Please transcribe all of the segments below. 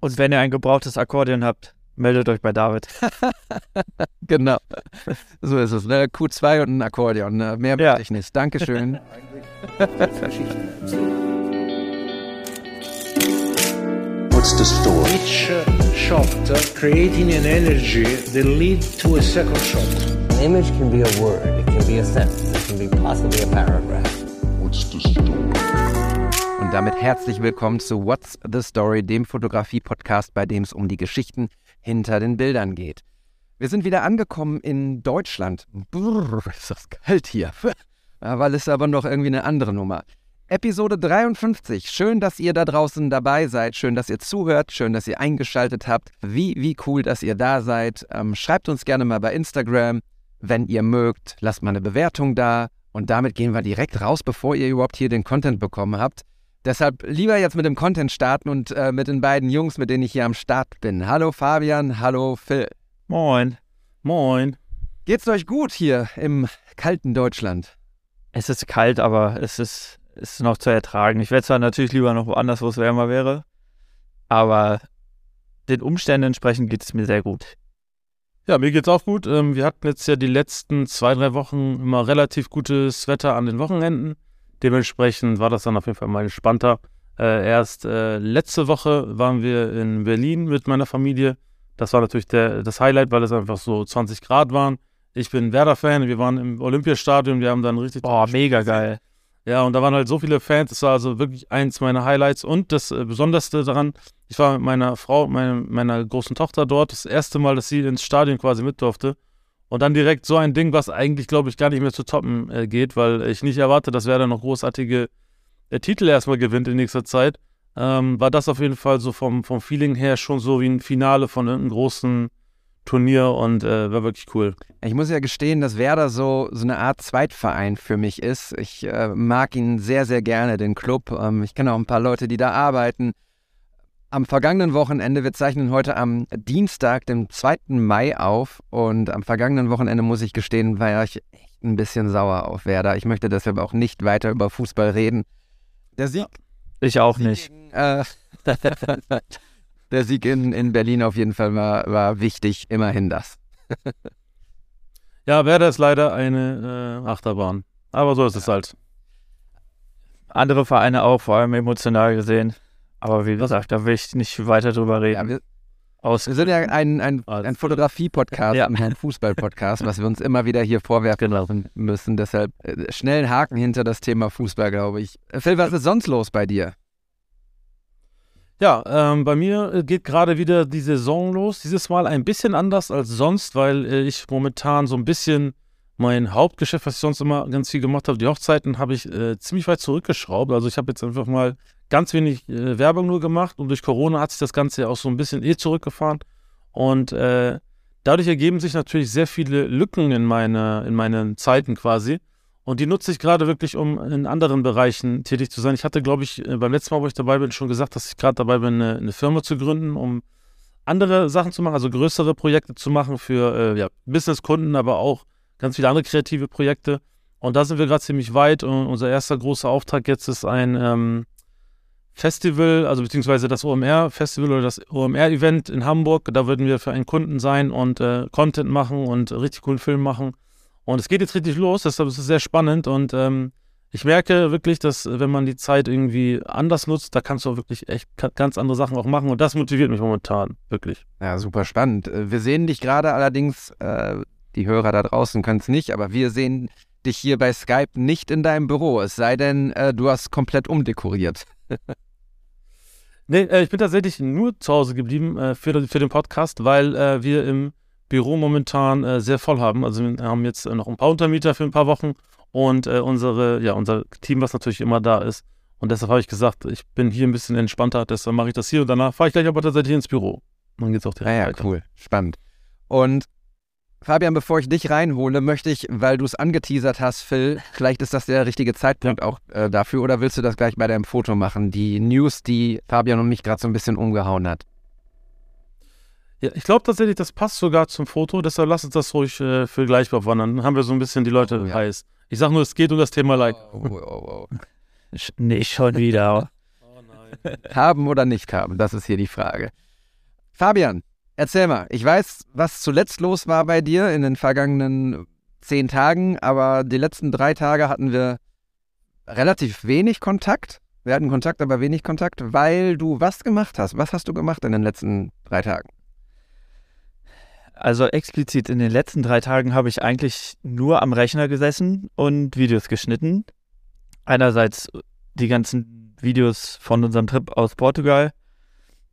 Und wenn ihr ein gebrauchtes Akkordeon habt, meldet euch bei David. genau. So ist es. Ne? Q2 und ein Akkordeon. Ne? Mehr ja. möchte ich nicht. Dankeschön. What's the story? Each shot creating an energy that lead to a second shot. An image can be a word, it can be a sentence, it can be possibly a paragraph. What's the story? Und damit herzlich willkommen zu What's the Story, dem Fotografie-Podcast, bei dem es um die Geschichten hinter den Bildern geht. Wir sind wieder angekommen in Deutschland. Brrr, ist das kalt hier. aber noch irgendwie eine andere Nummer. Episode 53. Schön, dass ihr da draußen dabei seid. Schön, dass ihr zuhört. Schön, dass ihr eingeschaltet habt. Wie, wie cool, dass ihr da seid. Ähm, schreibt uns gerne mal bei Instagram. Wenn ihr mögt, lasst mal eine Bewertung da. Und damit gehen wir direkt raus, bevor ihr überhaupt hier den Content bekommen habt. Deshalb lieber jetzt mit dem Content starten und äh, mit den beiden Jungs, mit denen ich hier am Start bin. Hallo Fabian, hallo Phil. Moin. Moin. Geht's euch gut hier im kalten Deutschland? Es ist kalt, aber es ist ist noch zu ertragen. Ich wäre zwar natürlich lieber noch woanders, wo es wärmer wäre, aber den Umständen entsprechend geht es mir sehr gut. Ja, mir geht's auch gut. Ähm, wir hatten jetzt ja die letzten zwei, drei Wochen immer relativ gutes Wetter an den Wochenenden. Dementsprechend war das dann auf jeden Fall mal entspannter. Äh, erst äh, letzte Woche waren wir in Berlin mit meiner Familie. Das war natürlich der, das Highlight, weil es einfach so 20 Grad waren. Ich bin Werder-Fan, wir waren im Olympiastadion, wir haben dann richtig. Boah, mega geil. Ja, und da waren halt so viele Fans. Das war also wirklich eins meiner Highlights. Und das äh, Besonderste daran, ich war mit meiner Frau, meine, meiner großen Tochter dort. Das erste Mal, dass sie ins Stadion quasi mit durfte. Und dann direkt so ein Ding, was eigentlich, glaube ich, gar nicht mehr zu toppen äh, geht, weil ich nicht erwarte, dass Werder noch großartige äh, Titel erstmal gewinnt in nächster Zeit. Ähm, war das auf jeden Fall so vom, vom Feeling her schon so wie ein Finale von irgendeinem großen Turnier und äh, war wirklich cool. Ich muss ja gestehen, dass Werder so, so eine Art Zweitverein für mich ist. Ich äh, mag ihn sehr, sehr gerne, den Club. Ähm, ich kenne auch ein paar Leute, die da arbeiten. Am vergangenen Wochenende, wir zeichnen heute am Dienstag, dem 2. Mai auf. Und am vergangenen Wochenende, muss ich gestehen, war ich echt ein bisschen sauer auf Werder. Ich möchte deshalb auch nicht weiter über Fußball reden. Der Sieg. Ich auch nicht. Gegen, äh, der Sieg in, in Berlin auf jeden Fall war, war wichtig, immerhin das. ja, Werder ist leider eine äh, Achterbahn. Aber so ist es halt. Andere Vereine auch, vor allem emotional gesehen. Aber wie gesagt, da will ich nicht weiter drüber reden. Ja, wir, wir, sind ja ein, ein, ein Fotografie-Podcast ja. und ein Fußball-Podcast, was wir uns immer wieder hier vorwerfen genau. müssen. Deshalb äh, schnell einen Haken hinter das Thema Fußball, glaube ich. Phil, was ist sonst los bei dir? Ja, ähm, bei mir äh, geht gerade wieder die Saison los. Dieses Mal ein bisschen anders als sonst, weil äh, ich momentan so ein bisschen mein Hauptgeschäft, was ich sonst immer ganz viel gemacht habe, die Hochzeiten, habe ich äh, ziemlich weit zurückgeschraubt. Also ich habe jetzt einfach mal ganz wenig äh, Werbung nur gemacht und durch Corona hat sich das Ganze ja auch so ein bisschen eh zurückgefahren. Und äh, dadurch ergeben sich natürlich sehr viele Lücken in, meine, in meinen Zeiten quasi. Und die nutze ich gerade wirklich, um in anderen Bereichen tätig zu sein. Ich hatte, glaube ich, äh, beim letzten Mal, wo ich dabei bin, schon gesagt, dass ich gerade dabei bin, eine, eine, Firma zu gründen, um andere Sachen zu machen, also größere Projekte zu machen für äh, ja, Businesskunden, aber auch ganz viele andere kreative Projekte. Und da sind wir gerade ziemlich weit. Und unser erster großer Auftrag jetzt ist ein ähm, Festival, also beziehungsweise das OMR-Festival oder das OMR-Event in Hamburg. Da würden wir für einen Kunden sein und äh, Content machen und richtig coolen Film machen. Und es geht jetzt richtig los, deshalb ist es sehr spannend und ähm, ich merke wirklich, dass wenn man die Zeit irgendwie anders nutzt, da kannst du auch wirklich echt ganz andere Sachen auch machen und das motiviert mich momentan, wirklich. Ja, super spannend. Äh, wir sehen dich gerade allerdings, äh, die Hörer da draußen können es nicht, aber wir sehen dich hier bei Skype nicht in deinem Büro, es sei denn, äh, du hast komplett umdekoriert. nee, äh, ich bin tatsächlich nur zu Hause geblieben äh, für, für den Podcast, weil äh, wir im Büro momentan äh, sehr voll haben. Also wir haben jetzt äh, noch ein paar Untermieter für ein paar Wochen und unsere, ja, unser Team, was natürlich immer da ist. Und deshalb habe ich gesagt, ich bin hier ein bisschen entspannter, deshalb mache ich das hier und danach fahre ich gleich aber tatsächlich ins Büro. dann geht es auch direkt ah ja, weiter. cool, spannend. Und Fabian, bevor ich dich reinhole, möchte ich, weil du es angeteasert hast, Phil, vielleicht ist das der richtige Zeitpunkt ja. auch äh, dafür oder willst du das gleich bei deinem Foto machen? Die News, die Fabian und mich gerade so ein bisschen umgehauen hat. Ja, ich glaube tatsächlich, das passt sogar zum Foto, deshalb lass uns das ruhig äh, für gleich bewandern. Dann haben wir so ein bisschen die Leute oh, ja. heiß. Ich sag nur, es geht um das Thema Like. Oh, oh, oh, oh. Nicht schon wieder. oh nein. haben oder nicht haben, das ist hier die Frage. Fabian, erzähl mal. Ich weiß, was zuletzt los war bei dir in den vergangenen zehn Tagen, aber die letzten drei Tage hatten wir relativ wenig Kontakt. Wir hatten Kontakt, aber wenig Kontakt, weil du was gemacht hast. Was hast du gemacht in den letzten drei Tagen? Also explizit in den letzten drei Tagen habe ich eigentlich nur am Rechner gesessen und Videos geschnitten. Einerseits die ganzen Videos von unserem Trip aus Portugal,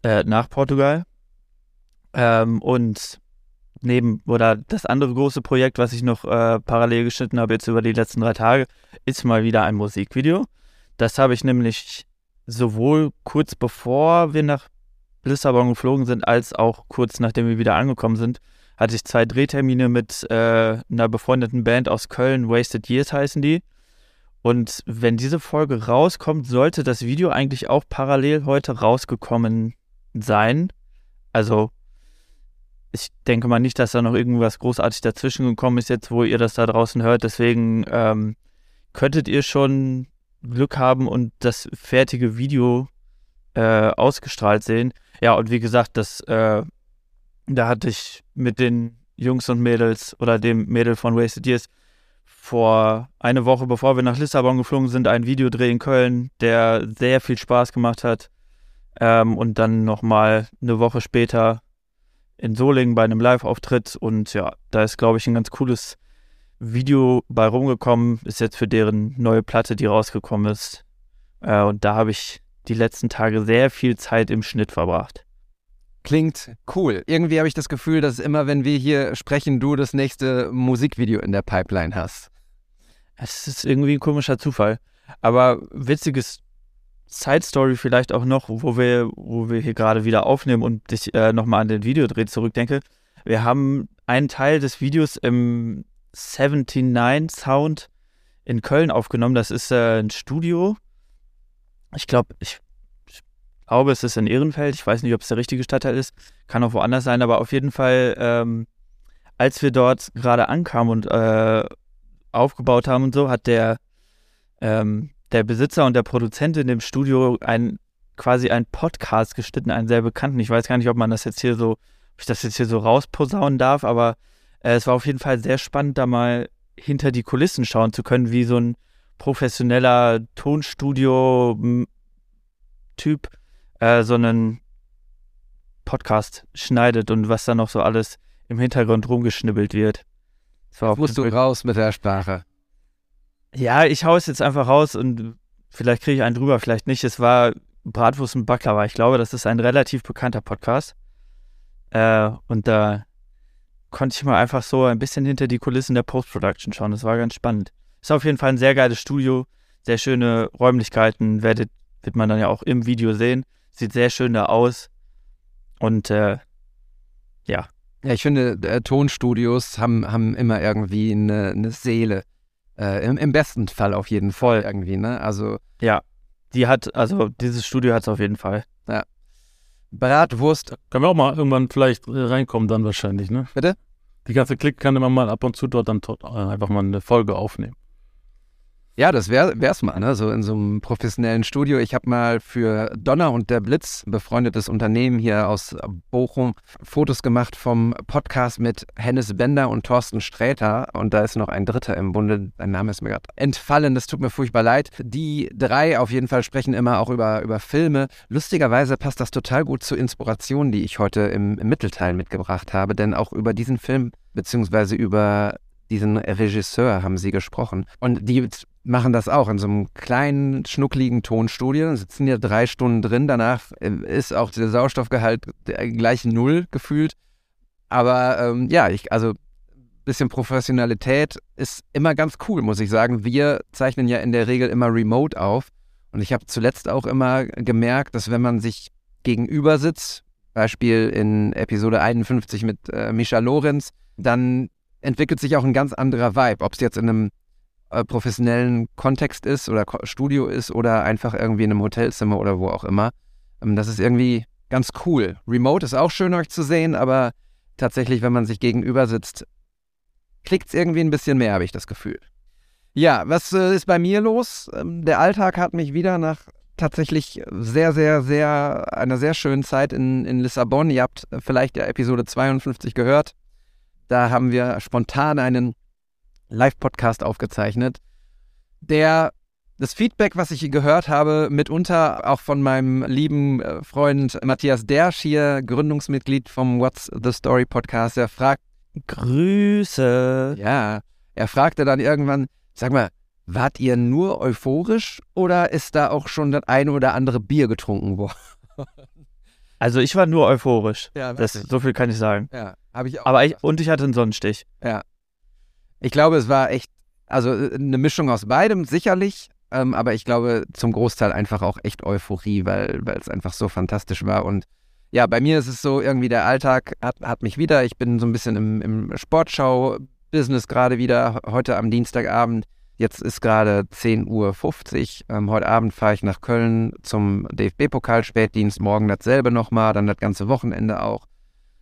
äh, nach Portugal. Ähm, und neben, oder das andere große Projekt, was ich noch äh, parallel geschnitten habe, jetzt über die letzten drei Tage, ist mal wieder ein Musikvideo. Das habe ich nämlich sowohl kurz bevor wir nach Lissabon geflogen sind, als auch kurz nachdem wir wieder angekommen sind, hatte ich zwei Drehtermine mit äh, einer befreundeten Band aus Köln, Wasted Years heißen die. Und wenn diese Folge rauskommt, sollte das Video eigentlich auch parallel heute rausgekommen sein. Also ich denke mal nicht, dass da noch irgendwas großartig dazwischen gekommen ist, jetzt wo ihr das da draußen hört. Deswegen ähm, könntet ihr schon Glück haben und das fertige Video äh, ausgestrahlt sehen. Ja, und wie gesagt, das äh, da hatte ich mit den Jungs und Mädels oder dem Mädel von Wasted Years vor eine Woche, bevor wir nach Lissabon geflogen sind, ein Videodreh in Köln, der sehr viel Spaß gemacht hat. Ähm, und dann nochmal eine Woche später in Solingen bei einem Live-Auftritt. Und ja, da ist, glaube ich, ein ganz cooles Video bei rumgekommen. Ist jetzt für deren neue Platte, die rausgekommen ist. Äh, und da habe ich die letzten Tage sehr viel Zeit im Schnitt verbracht. Klingt cool. Irgendwie habe ich das Gefühl, dass immer, wenn wir hier sprechen, du das nächste Musikvideo in der Pipeline hast. Es ist irgendwie ein komischer Zufall. Aber witziges Side-Story vielleicht auch noch, wo wir, wo wir hier gerade wieder aufnehmen und ich äh, nochmal an den Videodreh zurückdenke. Wir haben einen Teil des Videos im 79 Sound in Köln aufgenommen. Das ist äh, ein Studio. Ich glaube, ich glaube, es ist in Ehrenfeld. Ich weiß nicht, ob es der richtige Stadtteil ist. Kann auch woanders sein, aber auf jeden Fall, ähm, als wir dort gerade ankamen und äh, aufgebaut haben und so, hat der, ähm, der Besitzer und der Produzent in dem Studio ein, quasi einen Podcast geschnitten, einen sehr bekannten. Ich weiß gar nicht, ob man das jetzt hier so, ob ich das jetzt hier so rausposaunen darf, aber äh, es war auf jeden Fall sehr spannend, da mal hinter die Kulissen schauen zu können, wie so ein professioneller Tonstudio-Typ äh, so einen Podcast schneidet und was da noch so alles im Hintergrund rumgeschnibbelt wird. Das musst du raus mit der Sprache. Ja, ich hau es jetzt einfach raus und vielleicht kriege ich einen drüber, vielleicht nicht. Es war Bratwurst und Baklava. Ich glaube, das ist ein relativ bekannter Podcast. Äh, und da konnte ich mal einfach so ein bisschen hinter die Kulissen der Post-Production schauen. Das war ganz spannend. Ist auf jeden Fall ein sehr geiles Studio, sehr schöne Räumlichkeiten, werdet, wird man dann ja auch im Video sehen. Sieht sehr schön da aus. Und äh, ja. Ja, ich finde, äh, Tonstudios haben, haben immer irgendwie eine, eine Seele. Äh, im, im, besten Fall auf jeden Fall irgendwie, ne? Also. Ja, die hat, also dieses Studio hat es auf jeden Fall. Ja. Bratwurst. Können wir auch mal irgendwann vielleicht äh, reinkommen, dann wahrscheinlich, ne? Bitte? Die ganze Klick kann immer mal ab und zu dort dann äh, einfach mal eine Folge aufnehmen. Ja, das wäre es mal, ne? so in so einem professionellen Studio. Ich habe mal für Donner und der Blitz, befreundetes Unternehmen hier aus Bochum, Fotos gemacht vom Podcast mit Hennes Bender und Thorsten Sträter. Und da ist noch ein Dritter im Bunde, sein Name ist mir gerade entfallen, das tut mir furchtbar leid. Die drei auf jeden Fall sprechen immer auch über, über Filme. Lustigerweise passt das total gut zur Inspiration, die ich heute im, im Mittelteil mitgebracht habe, denn auch über diesen Film beziehungsweise über diesen Regisseur haben sie gesprochen. Und die machen das auch in so einem kleinen, schnuckligen Tonstudio, sitzen ja drei Stunden drin. Danach äh, ist auch der Sauerstoffgehalt gleich null gefühlt. Aber ähm, ja, ich, also bisschen Professionalität ist immer ganz cool, muss ich sagen. Wir zeichnen ja in der Regel immer remote auf. Und ich habe zuletzt auch immer gemerkt, dass wenn man sich gegenüber sitzt, Beispiel in Episode 51 mit äh, Mischa Lorenz, dann entwickelt sich auch ein ganz anderer Vibe. Ob es jetzt in einem professionellen Kontext ist oder Studio ist oder einfach irgendwie in einem Hotelzimmer oder wo auch immer. Ähm, das ist irgendwie ganz cool. Remote ist auch schön, euch zu sehen, aber tatsächlich, wenn man sich gegenüber sitzt, klickt es irgendwie ein bisschen mehr, habe ich das Gefühl. Ja, was äh, ist bei mir los? Ähm, der Alltag hat mich wieder nach tatsächlich sehr, sehr, sehr, einer sehr schönen Zeit in, in Lissabon. Ihr habt vielleicht ja Episode 52 gehört. Da haben wir spontan einen Live-Podcast aufgezeichnet, der das Feedback, was ich gehört habe, mitunter auch von meinem lieben äh, Freund Matthias Dersch hier, Gründungsmitglied vom What's the Story Podcast, er fragt. Grüße. Ja, er fragte dann irgendwann, sag mal, wart ihr nur euphorisch oder ist da auch schon das eine oder andere Bier getrunken worden? Also ich war nur euphorisch. Ja, das, so viel kann ich sagen. Ja, habe ich auch. Aber ich, und ich hatte einen Sonnenstich. Ja. Ich glaube, es war echt, also äh, eine Mischung aus beidem, sicherlich. Ähm, aber ich glaube, zum Großteil einfach auch echt Euphorie, weil, es einfach so fantastisch war. Und ja, bei mir ist es so, irgendwie der Alltag hat, hat mich wieder. Ich bin so ein bisschen im, im Sportschau-Business gerade wieder, heute am Dienstagabend. Jetzt ist gerade 10.50 Uhr. Ähm, heute Abend fahre ich nach Köln zum DFB-Pokal-Spätdienst. Morgen dasselbe nochmal, dann das ganze Wochenende auch.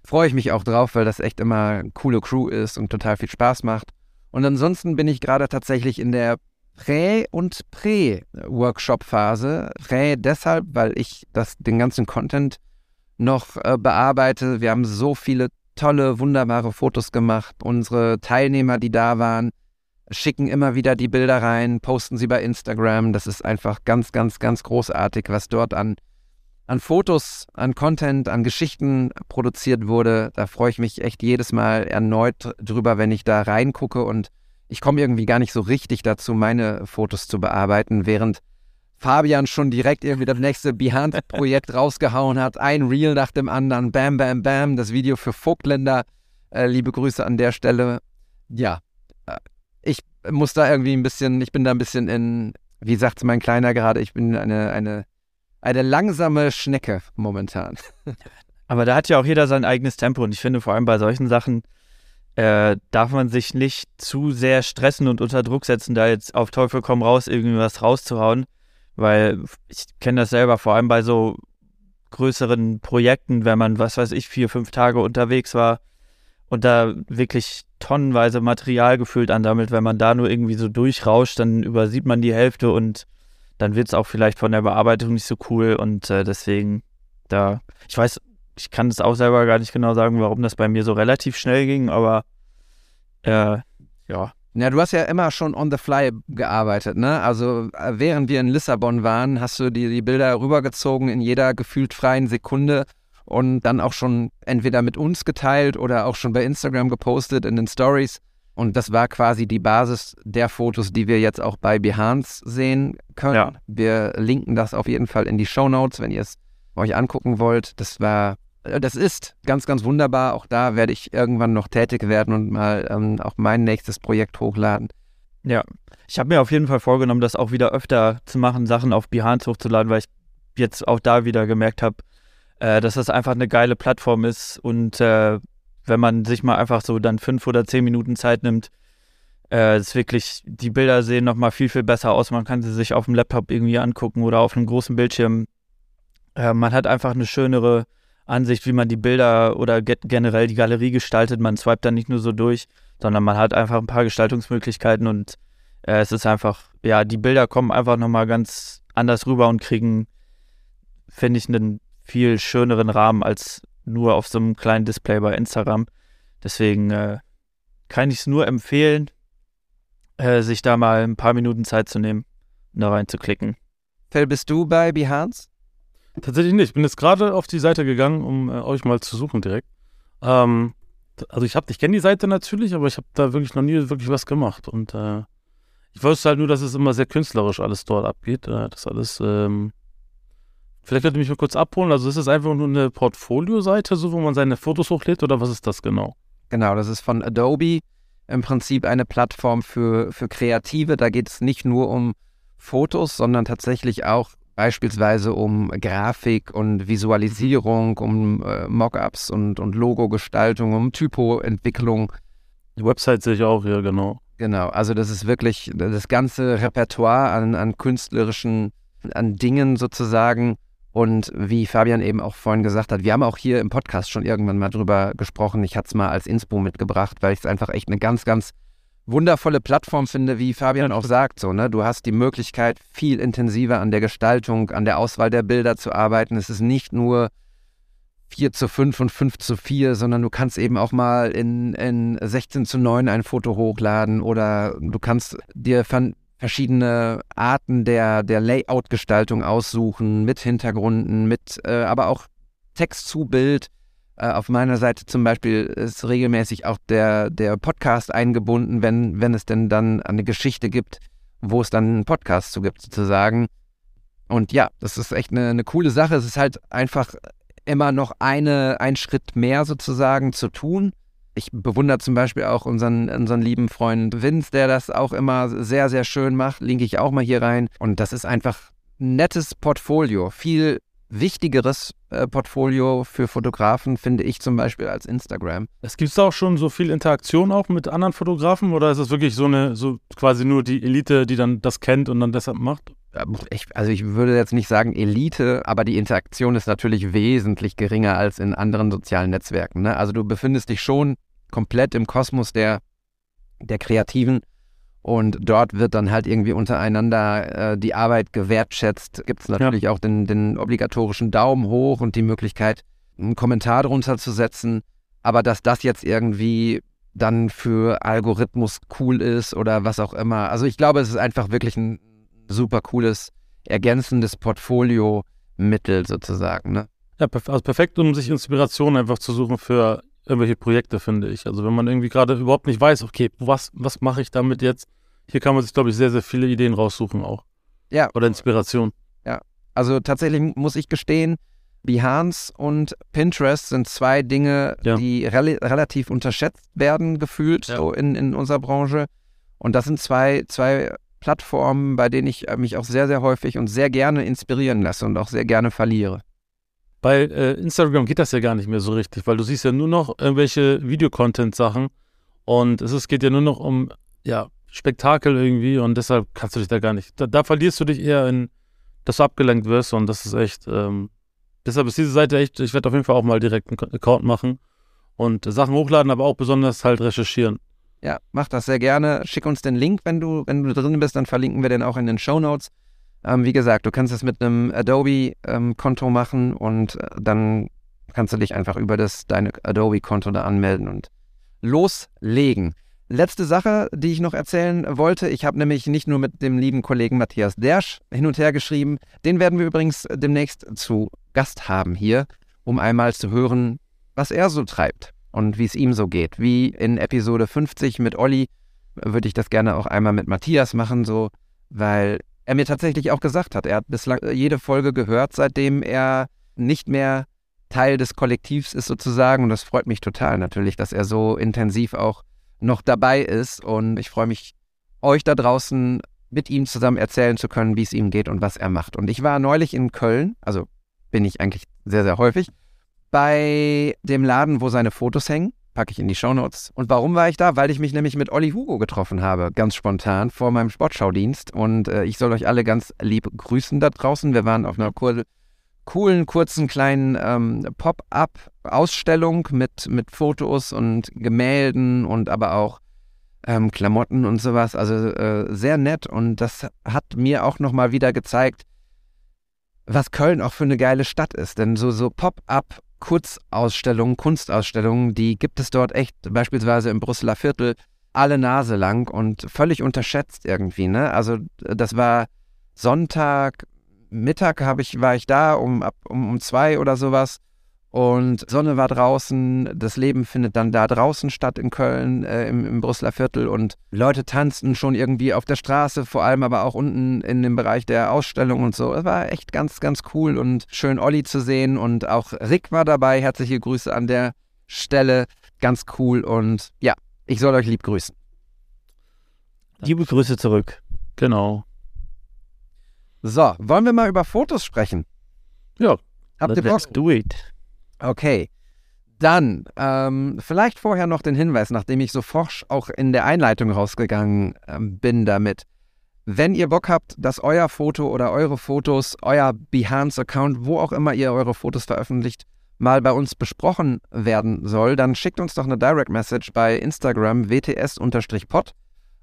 Freue ich mich auch drauf, weil das echt immer eine coole Crew ist und total viel Spaß macht. Und ansonsten bin ich gerade tatsächlich in der Prä- und Prä-Workshop-Phase. Prä deshalb, weil ich das, den ganzen Content noch äh, bearbeite. Wir haben so viele tolle, wunderbare Fotos gemacht. Unsere Teilnehmer, die da waren, schicken immer wieder die Bilder rein, posten sie bei Instagram. Das ist einfach ganz, ganz, ganz großartig, was dort an, an Fotos, an Content, an Geschichten produziert wurde. Da freue ich mich echt jedes Mal erneut drüber, wenn ich da reingucke und ich komme irgendwie gar nicht so richtig dazu, meine Fotos zu bearbeiten, während Fabian schon direkt irgendwie das nächste Behance-Projekt rausgehauen hat. Ein Reel nach dem anderen, bam, bam, bam, das Video für Vogtländer. Äh, liebe Grüße an der Stelle. Ja, äh, ich muss da irgendwie ein bisschen, ich bin da ein bisschen in, wie sagt mein Kleiner gerade, ich bin eine, eine, eine langsame Schnecke momentan. Aber da hat ja auch jeder sein eigenes Tempo und ich finde vor allem bei solchen Sachen äh, darf man sich nicht zu sehr stressen und unter Druck setzen, da jetzt auf Teufel komm raus irgendwas rauszuhauen, weil ich kenne das selber, vor allem bei so größeren Projekten, wenn man, was weiß ich, vier, fünf Tage unterwegs war und da wirklich tonnenweise Material gefüllt ansammelt, wenn man da nur irgendwie so durchrauscht, dann übersieht man die Hälfte und dann wird es auch vielleicht von der Bearbeitung nicht so cool und äh, deswegen da, ich weiß, ich kann es auch selber gar nicht genau sagen, warum das bei mir so relativ schnell ging, aber äh, ja. Ja, du hast ja immer schon on the fly gearbeitet, ne? Also äh, während wir in Lissabon waren, hast du die, die Bilder rübergezogen in jeder gefühlt freien Sekunde und dann auch schon entweder mit uns geteilt oder auch schon bei Instagram gepostet in den Stories. Und das war quasi die Basis der Fotos, die wir jetzt auch bei Behance sehen können. Ja. Wir linken das auf jeden Fall in die Show Notes, wenn ihr es euch angucken wollt. Das war, äh, das ist ganz, ganz wunderbar. Auch da werde ich irgendwann noch tätig werden und mal ähm, auch mein nächstes Projekt hochladen. Ja, ich habe mir auf jeden Fall vorgenommen, das auch wieder öfter zu machen, Sachen auf Behance hochzuladen, weil ich jetzt auch da wieder gemerkt habe, äh, dass das einfach eine geile Plattform ist und äh, wenn man sich mal einfach so dann fünf oder zehn Minuten Zeit nimmt, äh, ist wirklich, die Bilder sehen nochmal viel, viel besser aus. Man kann sie sich auf dem Laptop irgendwie angucken oder auf einem großen Bildschirm. Äh, man hat einfach eine schönere Ansicht, wie man die Bilder oder generell die Galerie gestaltet. Man swipet dann nicht nur so durch, sondern man hat einfach ein paar Gestaltungsmöglichkeiten und äh, es ist einfach, ja, die Bilder kommen einfach nochmal ganz anders rüber und kriegen, finde ich, einen viel schöneren Rahmen als nur auf so einem kleinen Display bei Instagram. Deswegen äh, kann ich es nur empfehlen, äh, sich da mal ein paar Minuten Zeit zu nehmen, da reinzuklicken. Phil, bist du bei Behance? Tatsächlich nicht. Ich bin jetzt gerade auf die Seite gegangen, um äh, euch mal zu suchen direkt. Ähm, also ich habe, ich kenne die Seite natürlich, aber ich habe da wirklich noch nie wirklich was gemacht. Und äh, ich wusste halt nur, dass es immer sehr künstlerisch alles dort abgeht. Äh, das alles ähm, Vielleicht könnt ihr mich mal kurz abholen. Also ist es einfach nur eine Portfolio-Seite, so wo man seine Fotos hochlädt oder was ist das genau? Genau, das ist von Adobe im Prinzip eine Plattform für, für Kreative. Da geht es nicht nur um Fotos, sondern tatsächlich auch beispielsweise um Grafik und Visualisierung, um äh, Mockups und, und Logo-Gestaltung, um Typo-Entwicklung. Die Website sehe ich auch hier, genau. Genau, also das ist wirklich das ganze Repertoire an, an künstlerischen, an Dingen sozusagen, und wie Fabian eben auch vorhin gesagt hat, wir haben auch hier im Podcast schon irgendwann mal drüber gesprochen. Ich hatte es mal als Inspo mitgebracht, weil ich es einfach echt eine ganz, ganz wundervolle Plattform finde, wie Fabian auch sagt. So, ne? Du hast die Möglichkeit, viel intensiver an der Gestaltung, an der Auswahl der Bilder zu arbeiten. Es ist nicht nur 4 zu 5 und 5 zu 4, sondern du kannst eben auch mal in, in 16 zu 9 ein Foto hochladen oder du kannst dir verschiedene Arten der, der Layout-Gestaltung aussuchen, mit Hintergründen, mit äh, aber auch Text zu Bild. Äh, auf meiner Seite zum Beispiel ist regelmäßig auch der, der Podcast eingebunden, wenn, wenn es denn dann eine Geschichte gibt, wo es dann einen Podcast zu gibt, sozusagen. Und ja, das ist echt eine, eine coole Sache. Es ist halt einfach immer noch eine, einen Schritt mehr sozusagen zu tun. Ich bewundere zum Beispiel auch unseren, unseren lieben Freund Vince, der das auch immer sehr, sehr schön macht. Linke ich auch mal hier rein. Und das ist einfach ein nettes Portfolio. Viel wichtigeres äh, Portfolio für Fotografen, finde ich zum Beispiel, als Instagram. Es gibt auch schon so viel Interaktion auch mit anderen Fotografen oder ist es wirklich so eine, so quasi nur die Elite, die dann das kennt und dann deshalb macht? Ich, also ich würde jetzt nicht sagen Elite, aber die Interaktion ist natürlich wesentlich geringer als in anderen sozialen Netzwerken. Ne? Also du befindest dich schon komplett im Kosmos der, der Kreativen und dort wird dann halt irgendwie untereinander äh, die Arbeit gewertschätzt. Gibt es natürlich ja. auch den, den obligatorischen Daumen hoch und die Möglichkeit, einen Kommentar drunter zu setzen. Aber dass das jetzt irgendwie dann für Algorithmus cool ist oder was auch immer. Also ich glaube, es ist einfach wirklich ein super cooles, ergänzendes Portfolio-Mittel sozusagen. Ne? Ja, also perfekt, um sich Inspiration einfach zu suchen für irgendwelche Projekte, finde ich. Also wenn man irgendwie gerade überhaupt nicht weiß, okay, was, was mache ich damit jetzt? Hier kann man sich, glaube ich, sehr, sehr viele Ideen raussuchen auch. Ja. Oder Inspiration. Ja. Also tatsächlich muss ich gestehen, Behance und Pinterest sind zwei Dinge, ja. die re relativ unterschätzt werden, gefühlt, ja. so in, in unserer Branche. Und das sind zwei, zwei Plattformen, bei denen ich äh, mich auch sehr, sehr häufig und sehr gerne inspirieren lasse und auch sehr gerne verliere. Bei äh, Instagram geht das ja gar nicht mehr so richtig, weil du siehst ja nur noch irgendwelche Videocontent-Sachen und es ist, geht ja nur noch um ja, Spektakel irgendwie und deshalb kannst du dich da gar nicht. Da, da verlierst du dich eher in, dass du abgelenkt wirst und das ist echt. Ähm, deshalb ist diese Seite echt, ich werde auf jeden Fall auch mal direkt einen Account machen und Sachen hochladen, aber auch besonders halt recherchieren. Ja, mach das sehr gerne. Schick uns den Link, wenn du, wenn du drin bist, dann verlinken wir den auch in den Show Notes. Ähm, wie gesagt, du kannst es mit einem Adobe-Konto ähm, machen und äh, dann kannst du dich einfach über das deine Adobe-Konto da anmelden und loslegen. Letzte Sache, die ich noch erzählen wollte. Ich habe nämlich nicht nur mit dem lieben Kollegen Matthias Dersch hin und her geschrieben. Den werden wir übrigens demnächst zu Gast haben hier, um einmal zu hören, was er so treibt und wie es ihm so geht. Wie in Episode 50 mit Olli würde ich das gerne auch einmal mit Matthias machen, so, weil er mir tatsächlich auch gesagt hat, er hat bislang jede Folge gehört, seitdem er nicht mehr Teil des Kollektivs ist sozusagen. Und das freut mich total natürlich, dass er so intensiv auch noch dabei ist. Und ich freue mich, euch da draußen mit ihm zusammen erzählen zu können, wie es ihm geht und was er macht. Und ich war neulich in Köln, also bin ich eigentlich sehr, sehr häufig bei dem Laden, wo seine Fotos hängen. Packe ich in die Shownotes. Und warum war ich da? Weil ich mich nämlich mit Olli Hugo getroffen habe, ganz spontan, vor meinem Sportschaudienst. Und äh, ich soll euch alle ganz lieb grüßen da draußen. Wir waren auf einer cool, coolen, kurzen, kleinen ähm, Pop-up-Ausstellung mit, mit Fotos und Gemälden und aber auch ähm, Klamotten und sowas. Also äh, sehr nett. Und das hat mir auch nochmal wieder gezeigt, was Köln auch für eine geile Stadt ist. Denn so, so Pop-up Kurzausstellungen, Kunstausstellungen, die gibt es dort echt, beispielsweise im Brüsseler Viertel, alle Nase lang und völlig unterschätzt irgendwie. Ne? Also das war Sonntag, Mittag ich, war ich da um, um, um zwei oder sowas und Sonne war draußen, das Leben findet dann da draußen statt in Köln, äh, im, im Brüsseler Viertel und Leute tanzten schon irgendwie auf der Straße, vor allem aber auch unten in dem Bereich der Ausstellung und so. Es war echt ganz, ganz cool und schön Olli zu sehen und auch Rick war dabei. Herzliche Grüße an der Stelle. Ganz cool und ja, ich soll euch lieb grüßen. Liebe Grüße zurück. Genau. So, wollen wir mal über Fotos sprechen? Ja. Habt ihr Bock? Let's do it. Okay. Dann ähm, vielleicht vorher noch den Hinweis, nachdem ich so forsch auch in der Einleitung rausgegangen ähm, bin damit. Wenn ihr Bock habt, dass euer Foto oder eure Fotos, euer Behance-Account, wo auch immer ihr eure Fotos veröffentlicht, mal bei uns besprochen werden soll, dann schickt uns doch eine Direct Message bei Instagram wts-pod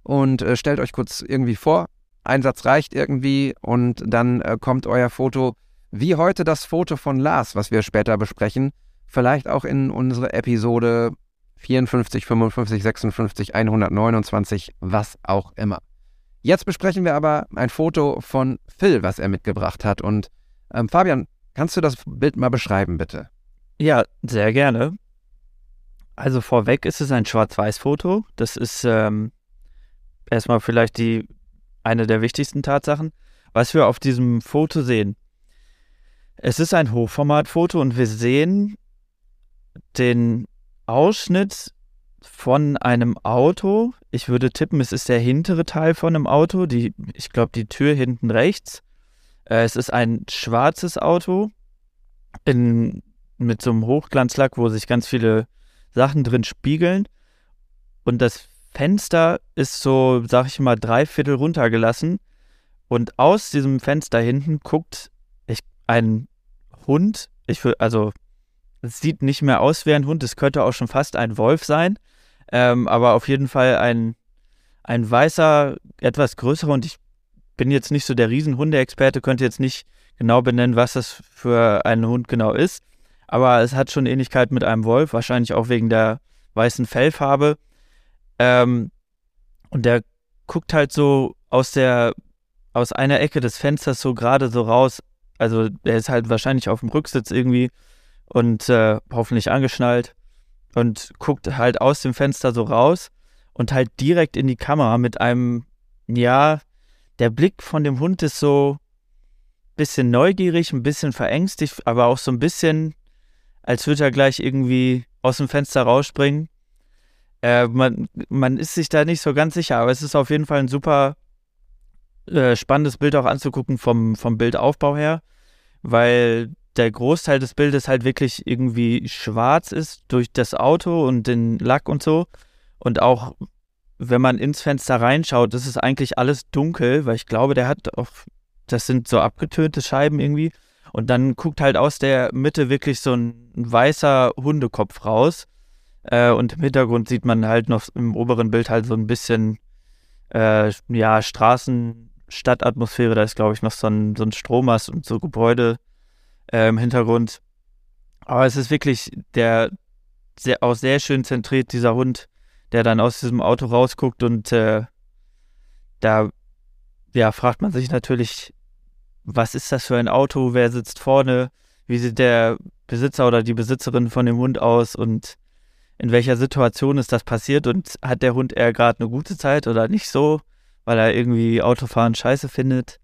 und äh, stellt euch kurz irgendwie vor. Einsatz reicht irgendwie und dann äh, kommt euer Foto, wie heute das Foto von Lars, was wir später besprechen, vielleicht auch in unsere Episode 54, 55, 56, 129, was auch immer. Jetzt besprechen wir aber ein Foto von Phil, was er mitgebracht hat. Und ähm, Fabian, kannst du das Bild mal beschreiben, bitte? Ja, sehr gerne. Also vorweg ist es ein Schwarz-Weiß-Foto. Das ist ähm, erstmal vielleicht die eine der wichtigsten Tatsachen. Was wir auf diesem Foto sehen. Es ist ein Hochformatfoto und wir sehen den Ausschnitt von einem Auto. Ich würde tippen, es ist der hintere Teil von einem Auto. Die, ich glaube, die Tür hinten rechts. Äh, es ist ein schwarzes Auto in, mit so einem Hochglanzlack, wo sich ganz viele Sachen drin spiegeln. Und das Fenster ist so, sag ich mal, drei Viertel runtergelassen. Und aus diesem Fenster hinten guckt ein Hund. Ich will, also, es sieht nicht mehr aus wie ein Hund. Es könnte auch schon fast ein Wolf sein. Ähm, aber auf jeden Fall ein, ein weißer, etwas größerer und ich bin jetzt nicht so der Riesenhundeexperte, könnte jetzt nicht genau benennen, was das für ein Hund genau ist. Aber es hat schon Ähnlichkeit mit einem Wolf, wahrscheinlich auch wegen der weißen Fellfarbe. Ähm, und der guckt halt so aus der, aus einer Ecke des Fensters so gerade so raus. Also der ist halt wahrscheinlich auf dem Rücksitz irgendwie und äh, hoffentlich angeschnallt und guckt halt aus dem Fenster so raus und halt direkt in die Kamera mit einem, ja, der Blick von dem Hund ist so ein bisschen neugierig, ein bisschen verängstigt, aber auch so ein bisschen, als würde er gleich irgendwie aus dem Fenster rausspringen. Äh, man, man ist sich da nicht so ganz sicher, aber es ist auf jeden Fall ein super äh, spannendes Bild auch anzugucken vom, vom Bildaufbau her, weil der Großteil des Bildes halt wirklich irgendwie schwarz ist durch das Auto und den Lack und so. Und auch wenn man ins Fenster reinschaut, ist es eigentlich alles dunkel, weil ich glaube, der hat auch, das sind so abgetönte Scheiben irgendwie. Und dann guckt halt aus der Mitte wirklich so ein weißer Hundekopf raus. Äh, und im Hintergrund sieht man halt noch im oberen Bild halt so ein bisschen, äh, ja, Straßen, Stadtatmosphäre. Da ist, glaube ich, noch so ein, so ein Strommast und so Gebäude äh, im Hintergrund. Aber es ist wirklich der sehr, auch sehr schön zentriert, dieser Hund, der dann aus diesem Auto rausguckt und äh, da ja, fragt man sich natürlich, was ist das für ein Auto, wer sitzt vorne, wie sieht der Besitzer oder die Besitzerin von dem Hund aus und in welcher Situation ist das passiert und hat der Hund eher gerade eine gute Zeit oder nicht so, weil er irgendwie Autofahren scheiße findet.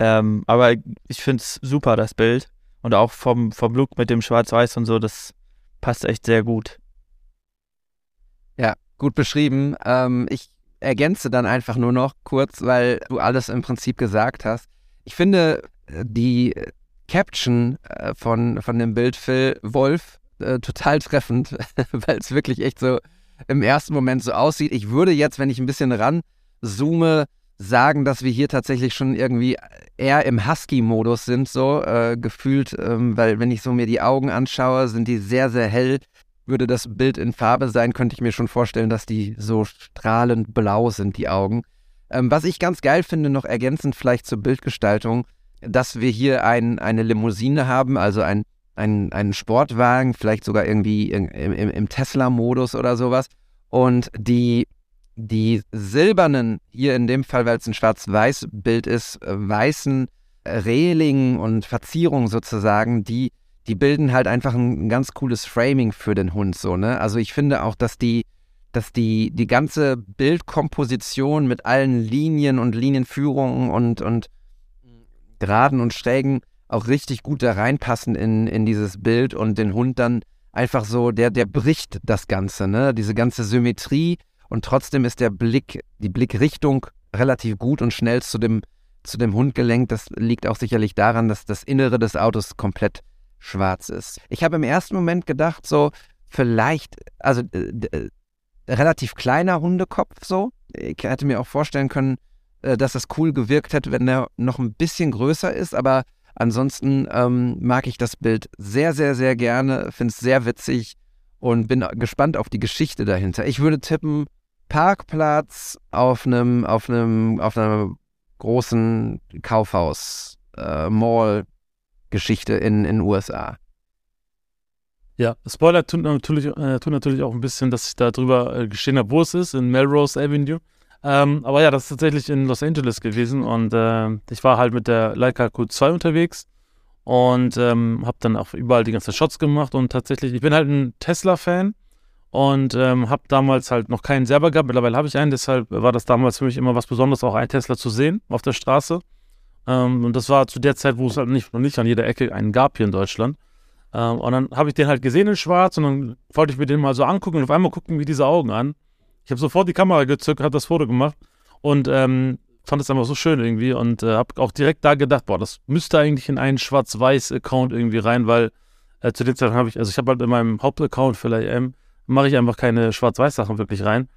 Ähm, aber ich finde es super, das Bild. Und auch vom, vom Look mit dem Schwarz-Weiß und so, das passt echt sehr gut. Ja, gut beschrieben. Ähm, ich ergänze dann einfach nur noch kurz, weil du alles im Prinzip gesagt hast. Ich finde äh, die Caption äh, von, von dem Bild Phil Wolf äh, total treffend, weil es wirklich echt so im ersten Moment so aussieht. Ich würde jetzt, wenn ich ein bisschen ranzoome, sagen, dass wir hier tatsächlich schon irgendwie eher im Husky-Modus sind, so äh, gefühlt, ähm, weil wenn ich so mir die Augen anschaue, sind die sehr, sehr hell. Würde das Bild in Farbe sein, könnte ich mir schon vorstellen, dass die so strahlend blau sind, die Augen. Ähm, was ich ganz geil finde, noch ergänzend vielleicht zur Bildgestaltung, dass wir hier ein, eine Limousine haben, also ein, ein, einen Sportwagen, vielleicht sogar irgendwie im, im, im Tesla-Modus oder sowas. Und die die silbernen, hier in dem Fall, weil es ein Schwarz-Weiß-Bild ist, äh, weißen Rehlingen und Verzierungen sozusagen, die, die bilden halt einfach ein, ganz cooles Framing für den Hund so, ne? Also ich finde auch, dass die, dass die, die ganze Bildkomposition mit allen Linien und Linienführungen und, und Geraden und Schrägen auch richtig gut da reinpassen in, in dieses Bild und den Hund dann einfach so, der, der bricht das Ganze, ne? Diese ganze Symmetrie und trotzdem ist der Blick, die Blickrichtung relativ gut und schnell zu dem, zu dem Hund gelenkt. Das liegt auch sicherlich daran, dass das Innere des Autos komplett schwarz ist. Ich habe im ersten Moment gedacht, so vielleicht, also äh, äh, relativ kleiner Hundekopf so. Ich hätte mir auch vorstellen können, äh, dass das cool gewirkt hätte, wenn er noch ein bisschen größer ist, aber ansonsten ähm, mag ich das Bild sehr, sehr, sehr gerne, finde es sehr witzig und bin gespannt auf die Geschichte dahinter. Ich würde tippen, Parkplatz auf einem, auf einem, auf einer großen Kaufhaus, äh, Mall-Geschichte in den USA. Ja, Spoiler tun natürlich, äh, tun natürlich auch ein bisschen, dass ich da drüber äh, gestehen habe, wo es ist, in Melrose Avenue. Ähm, aber ja, das ist tatsächlich in Los Angeles gewesen und äh, ich war halt mit der Leica Q2 unterwegs und ähm, habe dann auch überall die ganzen Shots gemacht und tatsächlich, ich bin halt ein Tesla-Fan und ähm, habe damals halt noch keinen selber gehabt. Mittlerweile habe ich einen, deshalb war das damals für mich immer was Besonderes, auch einen Tesla zu sehen auf der Straße. Ähm, und das war zu der Zeit, wo es halt nicht, noch nicht an jeder Ecke einen gab hier in Deutschland. Ähm, und dann habe ich den halt gesehen in schwarz und dann wollte ich mir den mal so angucken und auf einmal gucken mir diese Augen an. Ich habe sofort die Kamera gezückt, habe das Foto gemacht und ähm, fand es einfach so schön irgendwie und äh, habe auch direkt da gedacht, boah, das müsste eigentlich in einen Schwarz-Weiß-Account irgendwie rein, weil äh, zu den Zeiten habe ich, also ich habe halt in meinem Hauptaccount für LAM, mache ich einfach keine Schwarz-Weiß-Sachen wirklich rein.